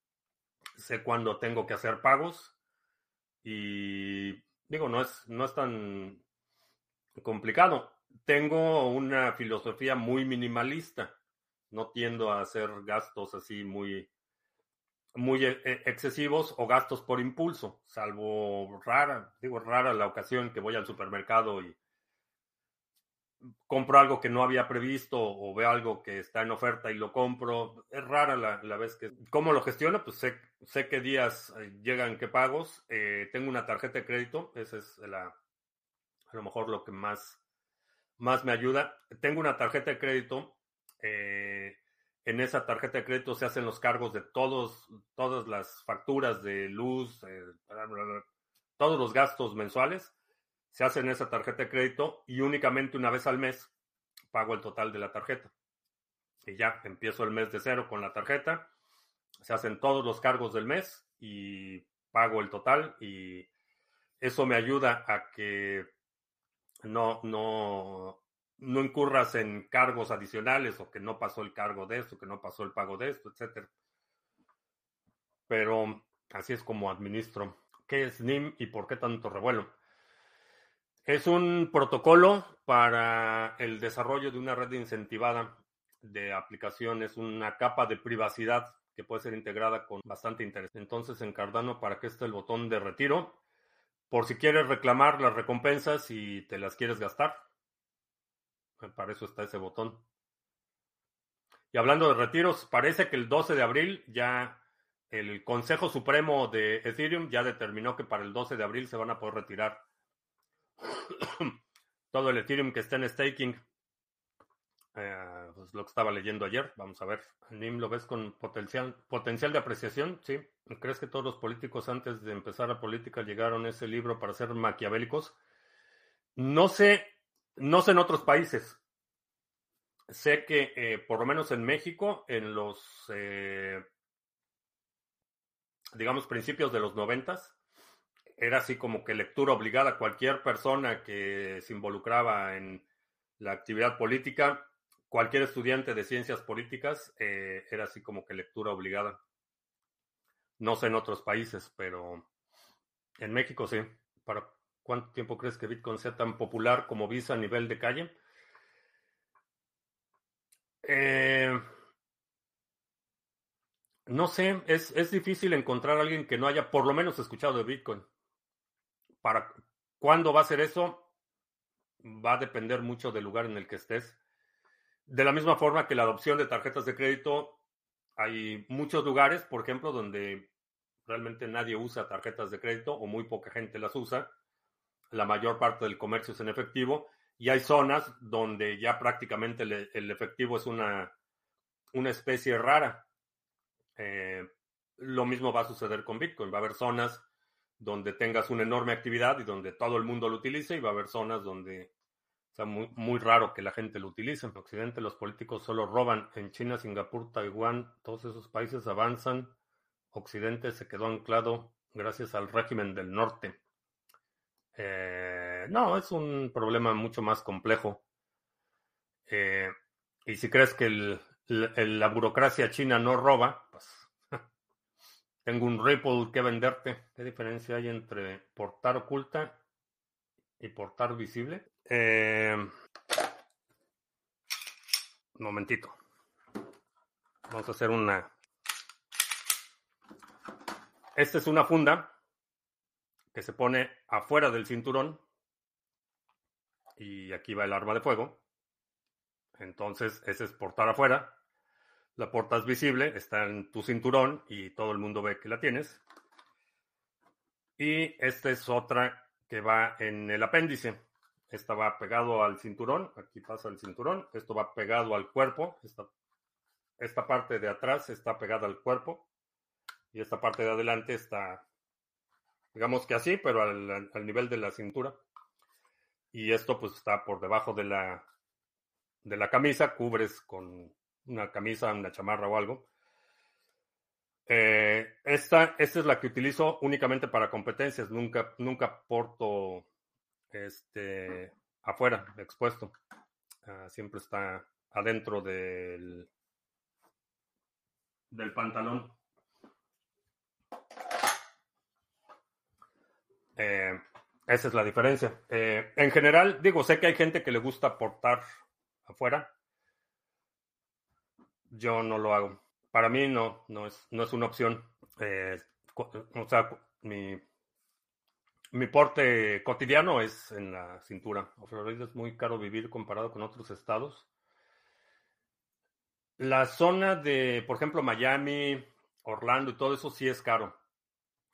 sé cuándo tengo que hacer pagos y digo, no es, no es tan complicado. Tengo una filosofía muy minimalista. No tiendo a hacer gastos así muy, muy e, e, excesivos o gastos por impulso, salvo rara, digo rara la ocasión que voy al supermercado y compro algo que no había previsto o veo algo que está en oferta y lo compro. Es rara la, vez que... ¿Cómo lo gestiono? Pues sé, sé qué días eh, llegan qué pagos. Eh, tengo una tarjeta de crédito, esa es la, a lo mejor lo que más, más me ayuda. Tengo una tarjeta de crédito. Eh, en esa tarjeta de crédito se hacen los cargos de todos, todas las facturas de luz, todos los gastos mensuales se hace en esa tarjeta de crédito y únicamente una vez al mes pago el total de la tarjeta. Y ya empiezo el mes de cero con la tarjeta, se hacen todos los cargos del mes y pago el total y eso me ayuda a que no, no, no incurras en cargos adicionales o que no pasó el cargo de esto, que no pasó el pago de esto, etc. Pero así es como administro. ¿Qué es NIM y por qué tanto revuelo? Es un protocolo para el desarrollo de una red incentivada de aplicaciones, una capa de privacidad que puede ser integrada con bastante interés. Entonces en Cardano, ¿para qué está el botón de retiro? Por si quieres reclamar las recompensas y te las quieres gastar. Para eso está ese botón. Y hablando de retiros, parece que el 12 de abril ya el Consejo Supremo de Ethereum ya determinó que para el 12 de abril se van a poder retirar todo el Ethereum que está en staking. Eh, pues lo que estaba leyendo ayer. Vamos a ver. NIM lo ves con potencial, potencial de apreciación. Sí. ¿Crees que todos los políticos antes de empezar la política llegaron a ese libro para ser maquiavélicos? No sé, no sé en otros países. Sé que eh, por lo menos en México, en los, eh, digamos, principios de los noventas, era así como que lectura obligada. Cualquier persona que se involucraba en la actividad política, cualquier estudiante de ciencias políticas, eh, era así como que lectura obligada. No sé en otros países, pero en México sí. ¿Para cuánto tiempo crees que Bitcoin sea tan popular como Visa a nivel de calle? Eh, no sé, es, es difícil encontrar a alguien que no haya por lo menos escuchado de Bitcoin. Para cuándo va a ser eso, va a depender mucho del lugar en el que estés. De la misma forma que la adopción de tarjetas de crédito, hay muchos lugares, por ejemplo, donde realmente nadie usa tarjetas de crédito o muy poca gente las usa. La mayor parte del comercio es en efectivo y hay zonas donde ya prácticamente el, efectivo es una, una especie rara. Eh, lo mismo va a suceder con Bitcoin. Va a haber zonas donde tengas una enorme actividad y donde todo el mundo lo utilice y va a haber zonas donde sea muy, muy raro que la gente lo utilice. En Occidente los políticos solo roban. En China, Singapur, Taiwán, todos esos países avanzan. Occidente se quedó anclado gracias al régimen del norte. Eh, no, es un problema mucho más complejo. Eh, y si crees que la burocracia china no roba, pues tengo un Ripple que venderte. ¿Qué diferencia hay entre portar oculta y portar visible? Eh, un momentito. Vamos a hacer una... Esta es una funda que se pone afuera del cinturón. Y aquí va el arma de fuego. Entonces, ese es portar afuera. La portas visible, está en tu cinturón y todo el mundo ve que la tienes. Y esta es otra que va en el apéndice. Esta va pegado al cinturón, aquí pasa el cinturón, esto va pegado al cuerpo, esta, esta parte de atrás está pegada al cuerpo y esta parte de adelante está, digamos que así, pero al, al nivel de la cintura. Y esto pues está por debajo de la, de la camisa, cubres con una camisa, una chamarra o algo. Eh, esta, esta es la que utilizo únicamente para competencias. Nunca, nunca porto este, afuera, expuesto. Ah, siempre está adentro del, del pantalón. Eh, esa es la diferencia. Eh, en general, digo, sé que hay gente que le gusta portar afuera. Yo no lo hago. Para mí no, no es, no es una opción. Eh, o sea, mi, mi porte cotidiano es en la cintura. Florida es muy caro vivir comparado con otros estados. La zona de, por ejemplo, Miami, Orlando y todo eso sí es caro.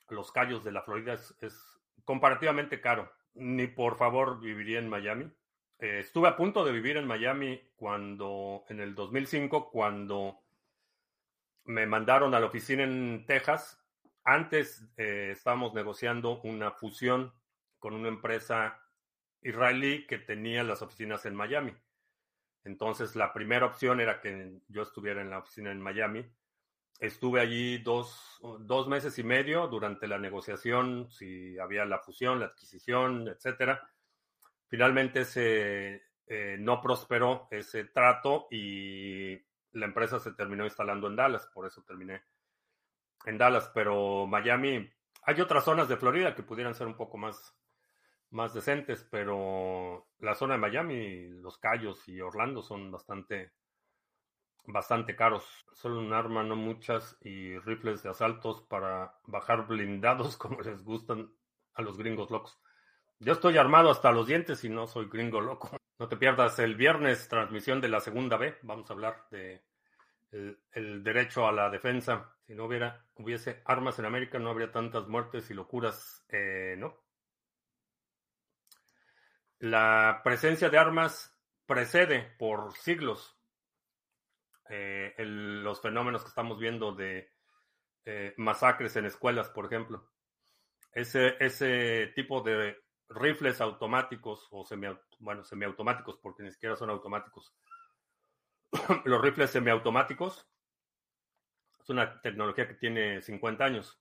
Los callos de la Florida es, comparativamente caro. Ni por favor viviría en Miami. Eh, estuve a punto de vivir en Miami cuando, en el 2005, cuando me mandaron a la oficina en Texas. Antes eh, estábamos negociando una fusión con una empresa israelí que tenía las oficinas en Miami. Entonces, la primera opción era que yo estuviera en la oficina en Miami. Estuve allí dos, meses y medio durante la negociación, si había la fusión, la adquisición, etcétera. Finalmente se eh, no prosperó ese trato y la empresa se terminó instalando en Dallas, por eso terminé en Dallas, pero Miami, hay otras zonas de Florida que pudieran ser un poco más, más decentes, pero la zona de Miami, Los Cayos y Orlando son bastante, bastante caros. Solo un arma, no muchas, y rifles de asaltos para bajar blindados como les gustan a los gringos locos. Yo estoy armado hasta los dientes y no soy gringo loco. No te pierdas el viernes transmisión de la segunda B. Vamos a hablar de el, derecho a la defensa. Si no hubiera hubiese armas en América, no habría tantas muertes y locuras, eh, ¿no? La presencia de armas precede por siglos eh, los fenómenos que estamos viendo de eh, masacres en escuelas, por ejemplo. Ese, ese tipo de rifles automáticos o semi, bueno, semiautomáticos, porque ni siquiera son automáticos. Los rifles semiautomáticos es una tecnología que tiene 50 años.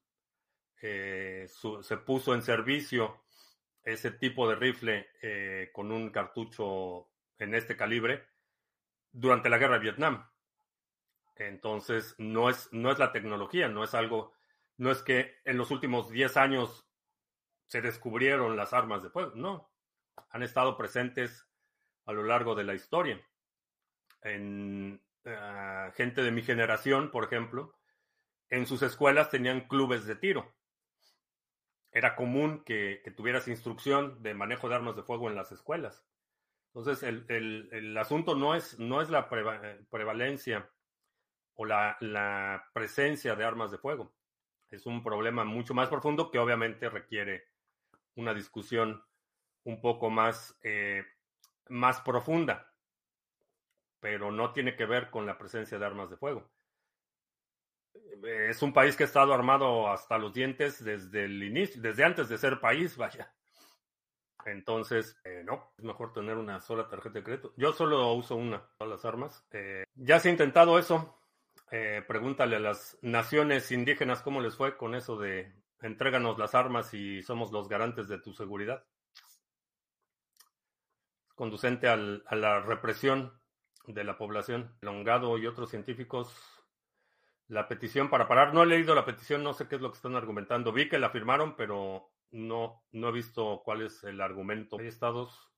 Eh, se puso en servicio ese tipo de rifle eh, con un cartucho en este calibre durante la guerra de Vietnam. Entonces, no es, no es la tecnología, no es algo, no es que en los últimos 10 años se descubrieron las armas de fuego. No, han estado presentes a lo largo de la historia. En gente de mi generación, por ejemplo, en sus escuelas tenían clubes de tiro. Era común que, tuvieras instrucción de manejo de armas de fuego en las escuelas. Entonces, el, asunto no es, no es la prevalencia o la, la presencia de armas de fuego. Es un problema mucho más profundo que obviamente requiere una discusión un poco más, eh, más profunda, pero no tiene que ver con la presencia de armas de fuego. Es un país que ha estado armado hasta los dientes desde el inicio, desde antes de ser país, vaya. Entonces, eh, no, es mejor tener una sola tarjeta de crédito. Yo solo uso una, todas las armas. Eh, ya se ha intentado eso. pregúntale a las naciones indígenas cómo les fue con eso de Entréganos las armas y somos los garantes de tu seguridad. Conducente a la represión de la población. Longado y otros científicos, la petición para parar. No he leído la petición, no sé qué es lo que están argumentando. Vi que la firmaron, pero no, no he visto cuál es el argumento. Hay estados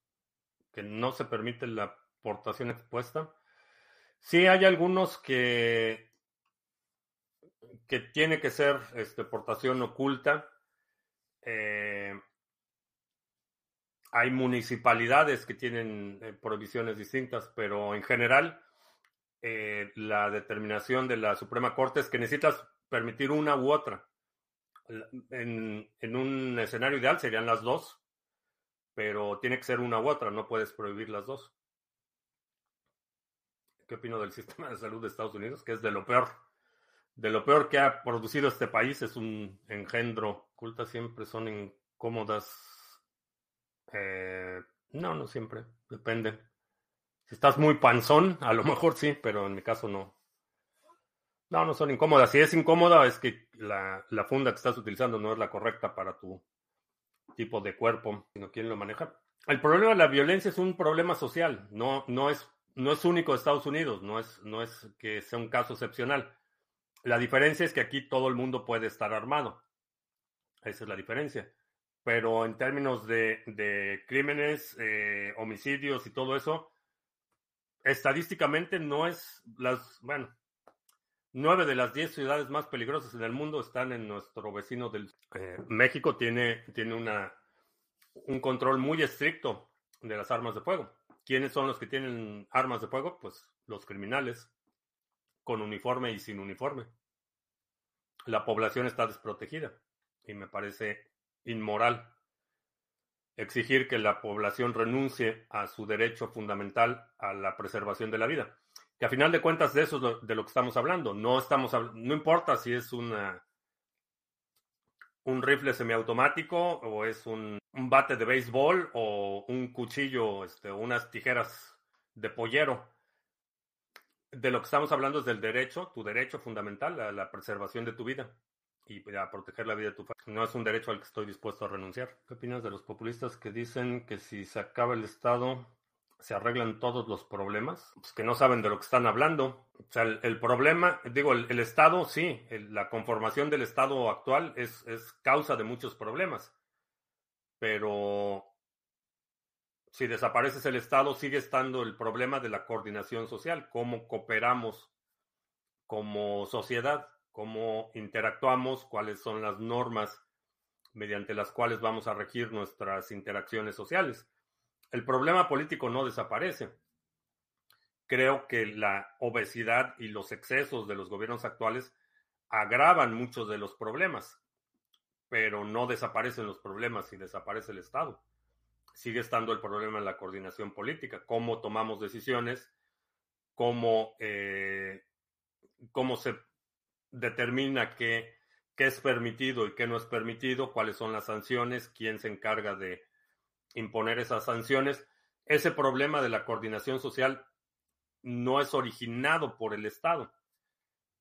que no se permite la portación expuesta. Sí, hay algunos que que tiene que ser este, portación oculta. Eh, hay municipalidades que tienen eh, prohibiciones distintas, pero en general eh, la determinación de la Suprema Corte es que necesitas permitir una u otra. En, en, un escenario ideal serían las dos, pero tiene que ser una u otra, no puedes prohibir las dos. ¿Qué opino del sistema de salud de Estados Unidos? Que es de lo peor de lo peor que ha producido este país es un engendro. Cultas siempre son incómodas. Eh, no, no siempre. Depende. Si estás muy panzón, a lo mejor sí, pero en mi caso no. No, no son incómodas. Si es incómoda, es que la, la funda que estás utilizando no es la correcta para tu tipo de cuerpo, sino quién lo maneja. El problema de la violencia es un problema social, no, no, es, no es único de Estados Unidos, no es, no es que sea un caso excepcional. La diferencia es que aquí todo el mundo puede estar armado. Esa es la diferencia. Pero en términos de, de crímenes, eh, homicidios y todo eso, estadísticamente no es las, bueno, nueve de las diez ciudades más peligrosas en el mundo están en nuestro vecino del eh, México tiene, tiene una, un control muy estricto de las armas de fuego. ¿Quiénes son los que tienen armas de fuego? Pues los criminales, con uniforme y sin uniforme. La población está desprotegida y me parece inmoral exigir que la población renuncie a su derecho fundamental a la preservación de la vida. Que a final de cuentas de eso es de lo que estamos hablando. No estamos no importa si es una un rifle semiautomático o es un, bate de béisbol o un cuchillo, este, unas tijeras de pollero. De lo que estamos hablando es del derecho, tu derecho fundamental a la preservación de tu vida y a proteger la vida de tu familia. No es un derecho al que estoy dispuesto a renunciar. ¿Qué opinas de los populistas que dicen que si se acaba el Estado se arreglan todos los problemas? Pues que no saben de lo que están hablando. O sea, el, problema, digo, el, Estado, sí, la conformación del Estado actual es, es causa de muchos problemas. Pero si desapareces el Estado, sigue estando el problema de la coordinación social, cómo cooperamos como sociedad cómo interactuamos, cuáles son las normas mediante las cuales vamos a regir nuestras interacciones sociales. El problema político no desaparece. Creo que la obesidad y los excesos de los gobiernos actuales agravan muchos de los problemas, pero no desaparecen los problemas si desaparece el Estado. Sigue estando el problema en la coordinación política, cómo tomamos decisiones, cómo, eh, cómo se determina qué, qué es permitido y qué no es permitido, cuáles son las sanciones, quién se encarga de imponer esas sanciones. Ese problema de la coordinación social no es originado por el Estado.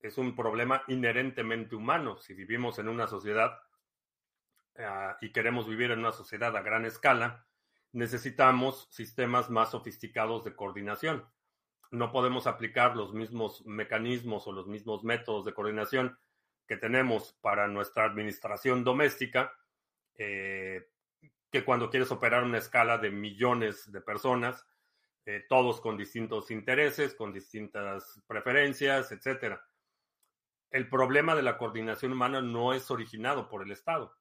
Es un problema inherentemente humano. Si vivimos en una sociedad ah, y queremos vivir en una sociedad a gran escala, necesitamos sistemas más sofisticados de coordinación no podemos aplicar los mismos mecanismos o los mismos métodos de coordinación que tenemos para nuestra administración doméstica, eh, que cuando quieres operar una escala de millones de personas, eh, todos con distintos intereses, con distintas preferencias, etc. El problema de la coordinación humana no es originado por el Estado,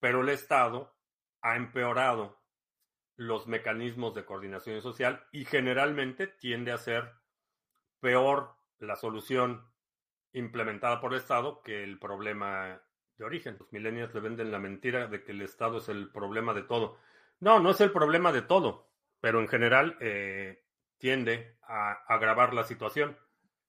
pero el Estado ha empeorado los mecanismos de coordinación social y generalmente tiende a ser peor la solución implementada por el Estado que el problema de origen. Los millennials le venden la mentira de que el Estado es el problema de todo. No, no es el problema de todo, pero en general eh, tiende a agravar la situación,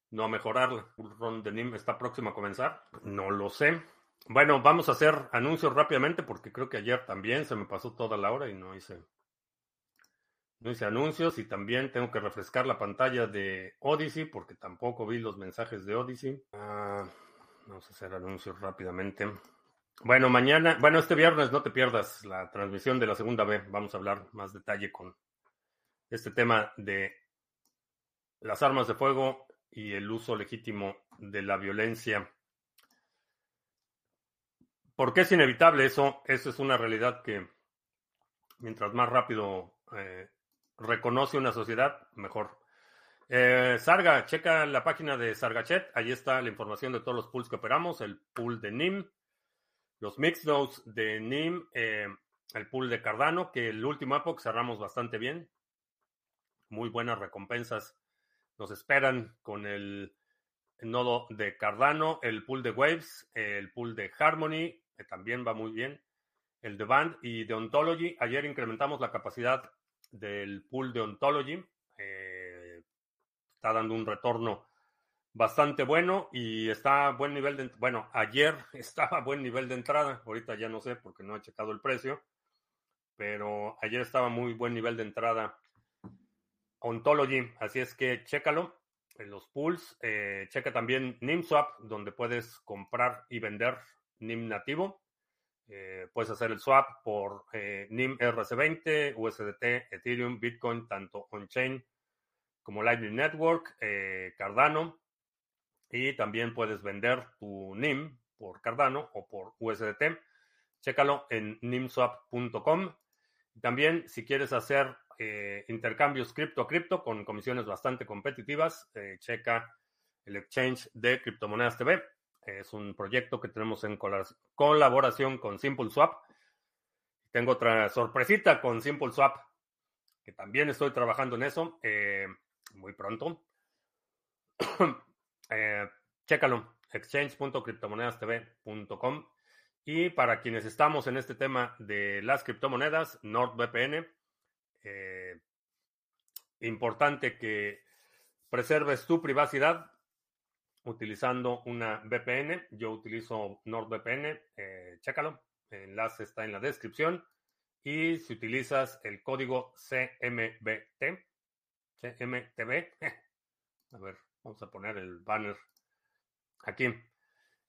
no a mejorarla. ¿El ron de NIM está próximo a comenzar? No lo sé. Bueno, vamos a hacer anuncios rápidamente porque creo que ayer también se me pasó toda la hora y no hice no hice anuncios y también tengo que refrescar la pantalla de Odyssey porque tampoco vi los mensajes de Odyssey. Ah, vamos a hacer anuncios rápidamente. Bueno, mañana, bueno, este viernes no te pierdas la transmisión de la segunda B. Vamos a hablar más detalle con este tema de las armas de fuego y el uso legítimo de la violencia. ¿Por qué es inevitable eso? Eso es una realidad que mientras más rápido eh, reconoce una sociedad, mejor. Eh, Sarga, checa la página de Sargachet, ahí está la información de todos los pools que operamos, el pool de NIM, los mixed nodes de NIM, eh, el pool de Cardano, que el último Epoch cerramos bastante bien. Muy buenas recompensas nos esperan con el nodo de Cardano, el pool de Waves, el pool de Harmony, que también va muy bien, el de Band y de Ontology. Ayer incrementamos la capacidad del pool de Ontology. Eh, está dando un retorno bastante bueno y está a buen nivel de... Bueno, ayer estaba a buen nivel de entrada, ahorita ya no sé porque no he checado el precio, pero ayer estaba muy buen nivel de entrada Ontology, así es que chécalo. en los pools. Eh, checa también NIMSwap, donde puedes comprar y vender NIM nativo. Eh, puedes hacer el swap por eh, NIM RC20, USDT, Ethereum, Bitcoin, tanto on-chain como Lightning Network, Cardano. Y también puedes vender tu NIM por Cardano o por USDT. Chécalo en nimswap.com. También, si quieres hacer eh, intercambios cripto a cripto con comisiones bastante competitivas, eh, checa el exchange de Criptomonedas TV. Es un proyecto que tenemos en colaboración con SimpleSwap. Tengo otra sorpresita con SimpleSwap, que también estoy trabajando en eso eh, muy pronto. chécalo, exchange.criptomonedastv.com. Y para quienes estamos en este tema de las criptomonedas, NordVPN eh, importante que preserves tu privacidad utilizando una VPN. Yo utilizo NordVPN, eh, chécalo. El enlace está en la descripción. Y si utilizas el código CMBT, CMTB, a ver, vamos a poner el banner aquí.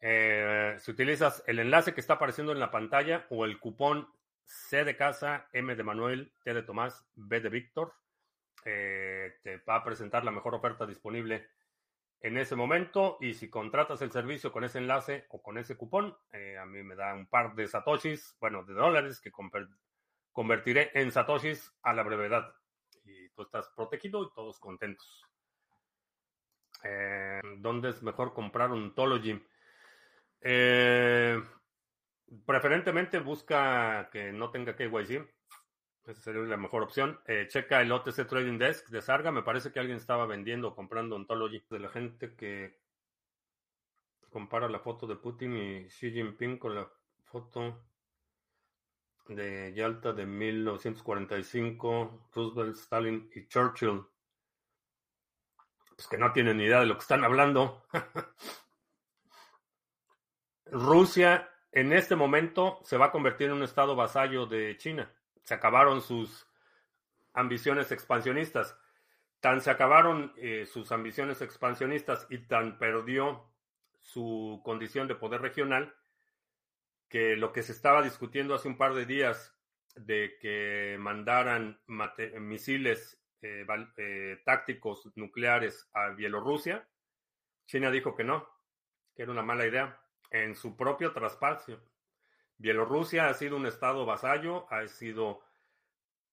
Eh, si utilizas el enlace que está apareciendo en la pantalla o el cupón C de casa, M de Manuel, T de Tomás, B de Víctor. Eh, te va a presentar la mejor oferta disponible en ese momento y si contratas el servicio con ese enlace o con ese cupón, eh, a mí me da un par de satoshis, bueno, de dólares que convertiré en satoshis a la brevedad. Y tú estás protegido y todos contentos. Eh, ¿Dónde es mejor comprar un Tology? Eh, Preferentemente busca que no tenga KYC. Esa sería la mejor opción. Eh, checa el OTC Trading Desk de Sarga. Me parece que alguien estaba vendiendo o comprando Ontology. De la gente que compara la foto de Putin y Xi Jinping con la foto de Yalta de 1945, Roosevelt, Stalin y Churchill. Pues que no tienen ni idea de lo que están hablando. Rusia en este momento se va a convertir en un estado vasallo de China. Se acabaron sus ambiciones expansionistas. Tan se acabaron eh, sus ambiciones expansionistas y tan perdió su condición de poder regional que lo que se estaba discutiendo hace un par de días de que mandaran misiles eh, eh, tácticos nucleares a Bielorrusia, China dijo que no, que era una mala idea en su propio traspacio. Bielorrusia ha sido un estado vasallo, ha sido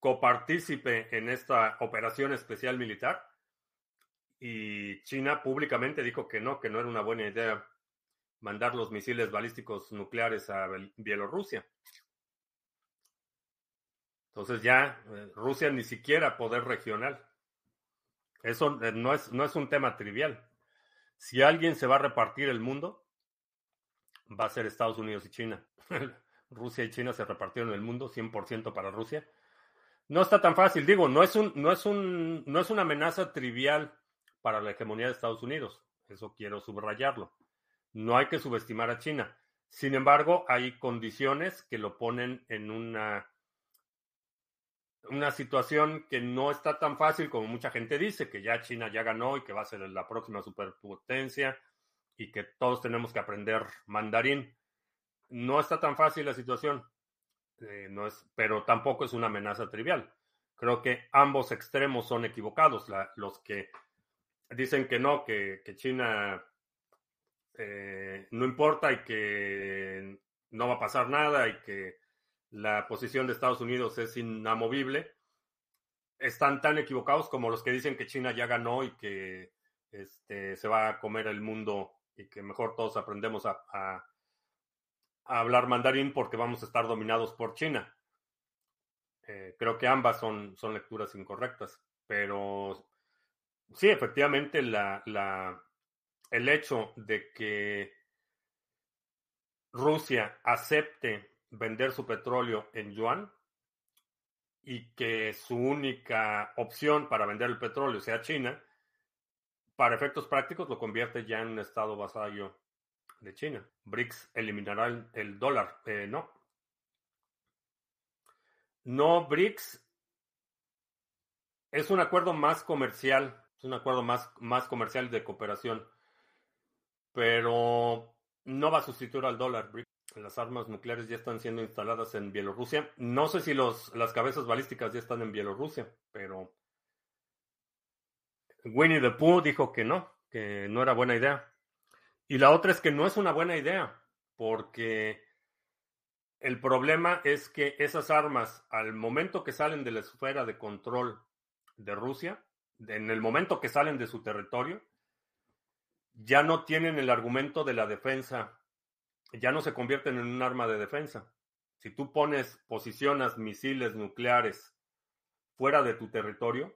copartícipe en esta operación especial militar y China públicamente dijo que no, que no era una buena idea mandar los misiles balísticos nucleares a Bielorrusia. Entonces ya eh, Rusia ni siquiera poder regional. Eso eh, no es, no es un tema trivial. Si alguien se va a repartir el mundo, va a ser Estados Unidos y China. Rusia y China se repartieron el mundo, 100% para Rusia. No está tan fácil, digo, no es, un, no, es un, no es una amenaza trivial para la hegemonía de Estados Unidos. Eso quiero subrayarlo. No hay que subestimar a China. Sin embargo, hay condiciones que lo ponen en una, una situación que no está tan fácil como mucha gente dice, que ya China ya ganó y que va a ser la próxima superpotencia y que todos tenemos que aprender mandarín. No está tan fácil la situación, eh, no es, pero tampoco es una amenaza trivial. Creo que ambos extremos son equivocados. los que dicen que no, que, China eh, no importa y que no va a pasar nada y que la posición de Estados Unidos es inamovible, están tan equivocados como los que dicen que China ya ganó y que este, se va a comer el mundo y que mejor todos aprendemos a, hablar mandarín porque vamos a estar dominados por China. Eh, creo que ambas son, son lecturas incorrectas, pero sí, efectivamente, la, la, el hecho de que Rusia acepte vender su petróleo en yuan y que su única opción para vender el petróleo sea China, para efectos prácticos lo convierte ya en un estado vasallo de China. BRICS eliminará el, dólar. Eh, no. No, BRICS es un acuerdo más comercial. Es un acuerdo más, más comercial de cooperación. Pero no va a sustituir al dólar. Las armas nucleares ya están siendo instaladas en Bielorrusia. No sé si los, las cabezas balísticas ya están en Bielorrusia, pero Winnie the Pooh dijo que no, que no era buena idea. Y la otra es que no es una buena idea, porque el problema es que esas armas, al momento que salen de la esfera de control de Rusia, en el momento que salen de su territorio, ya no tienen el argumento de la defensa, ya no se convierten en un arma de defensa. Si tú pones, posicionas misiles nucleares fuera de tu territorio,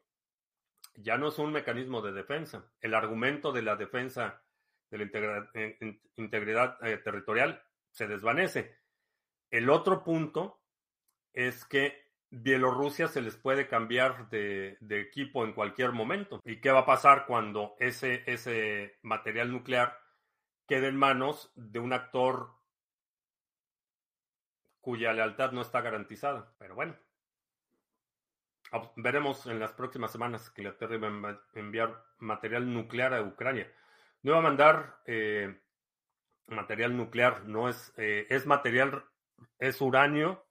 ya no es un mecanismo de defensa. El argumento de la defensa de la eh, integridad, eh, territorial se desvanece. El otro punto es que Bielorrusia se les puede cambiar de, equipo en cualquier momento. ¿Y qué va a pasar cuando ese, ese material nuclear quede en manos de un actor cuya lealtad no está garantizada? Pero bueno, veremos en las próximas semanas que Inglaterra va a enviar material nuclear a Ucrania. No va a mandar eh, material nuclear, no es, eh, es material, es uranio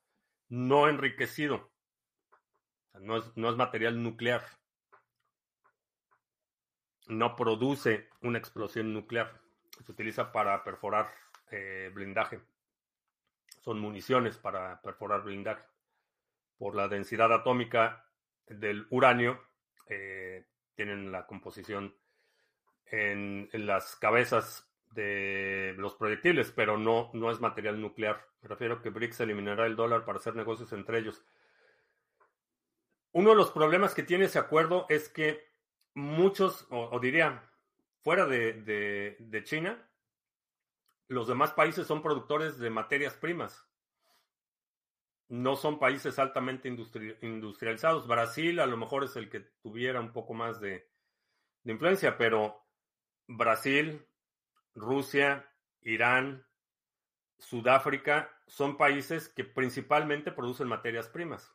no enriquecido. No es, no es material nuclear. No produce una explosión nuclear. Se utiliza para perforar eh, blindaje. Son municiones para perforar blindaje. Por la densidad atómica del uranio, tienen la composición en, las cabezas de los proyectiles, pero no, no es material nuclear. Me refiero que BRICS eliminará el dólar para hacer negocios entre ellos. Uno de los problemas que tiene ese acuerdo es que muchos, o, diría, fuera de, de, China, los demás países son productores de materias primas. No son países altamente industrializados. Brasil a lo mejor es el que tuviera un poco más de, de influencia, pero Brasil, Rusia, Irán, Sudáfrica son países que principalmente producen materias primas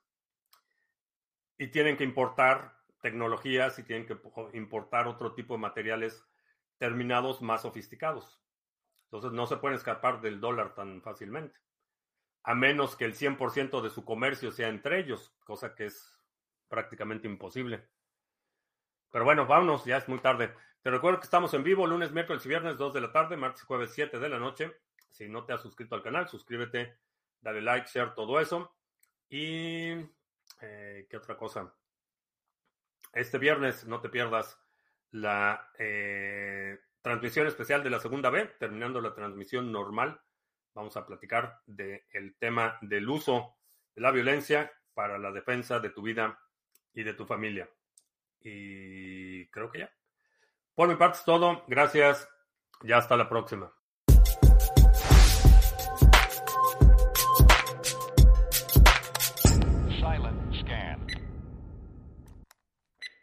y tienen que importar tecnologías y tienen que importar otro tipo de materiales terminados más sofisticados. Entonces no se pueden escapar del dólar tan fácilmente, a menos que el 100% de su comercio sea entre ellos, cosa que es prácticamente imposible. Pero bueno, vámonos, ya es muy tarde. Te recuerdo que estamos en vivo lunes, miércoles y viernes, 2 de la tarde, martes y jueves, 7 de la noche. Si no te has suscrito al canal, suscríbete, dale like, share, todo eso. Y, eh, ¿qué otra cosa? Este viernes no te pierdas la eh, transmisión especial de la segunda B, terminando la transmisión normal. Vamos a platicar del tema del uso de la violencia para la defensa de tu vida y de tu familia. Y creo que ya. Por mi parte es todo. Gracias. Ya hasta la próxima.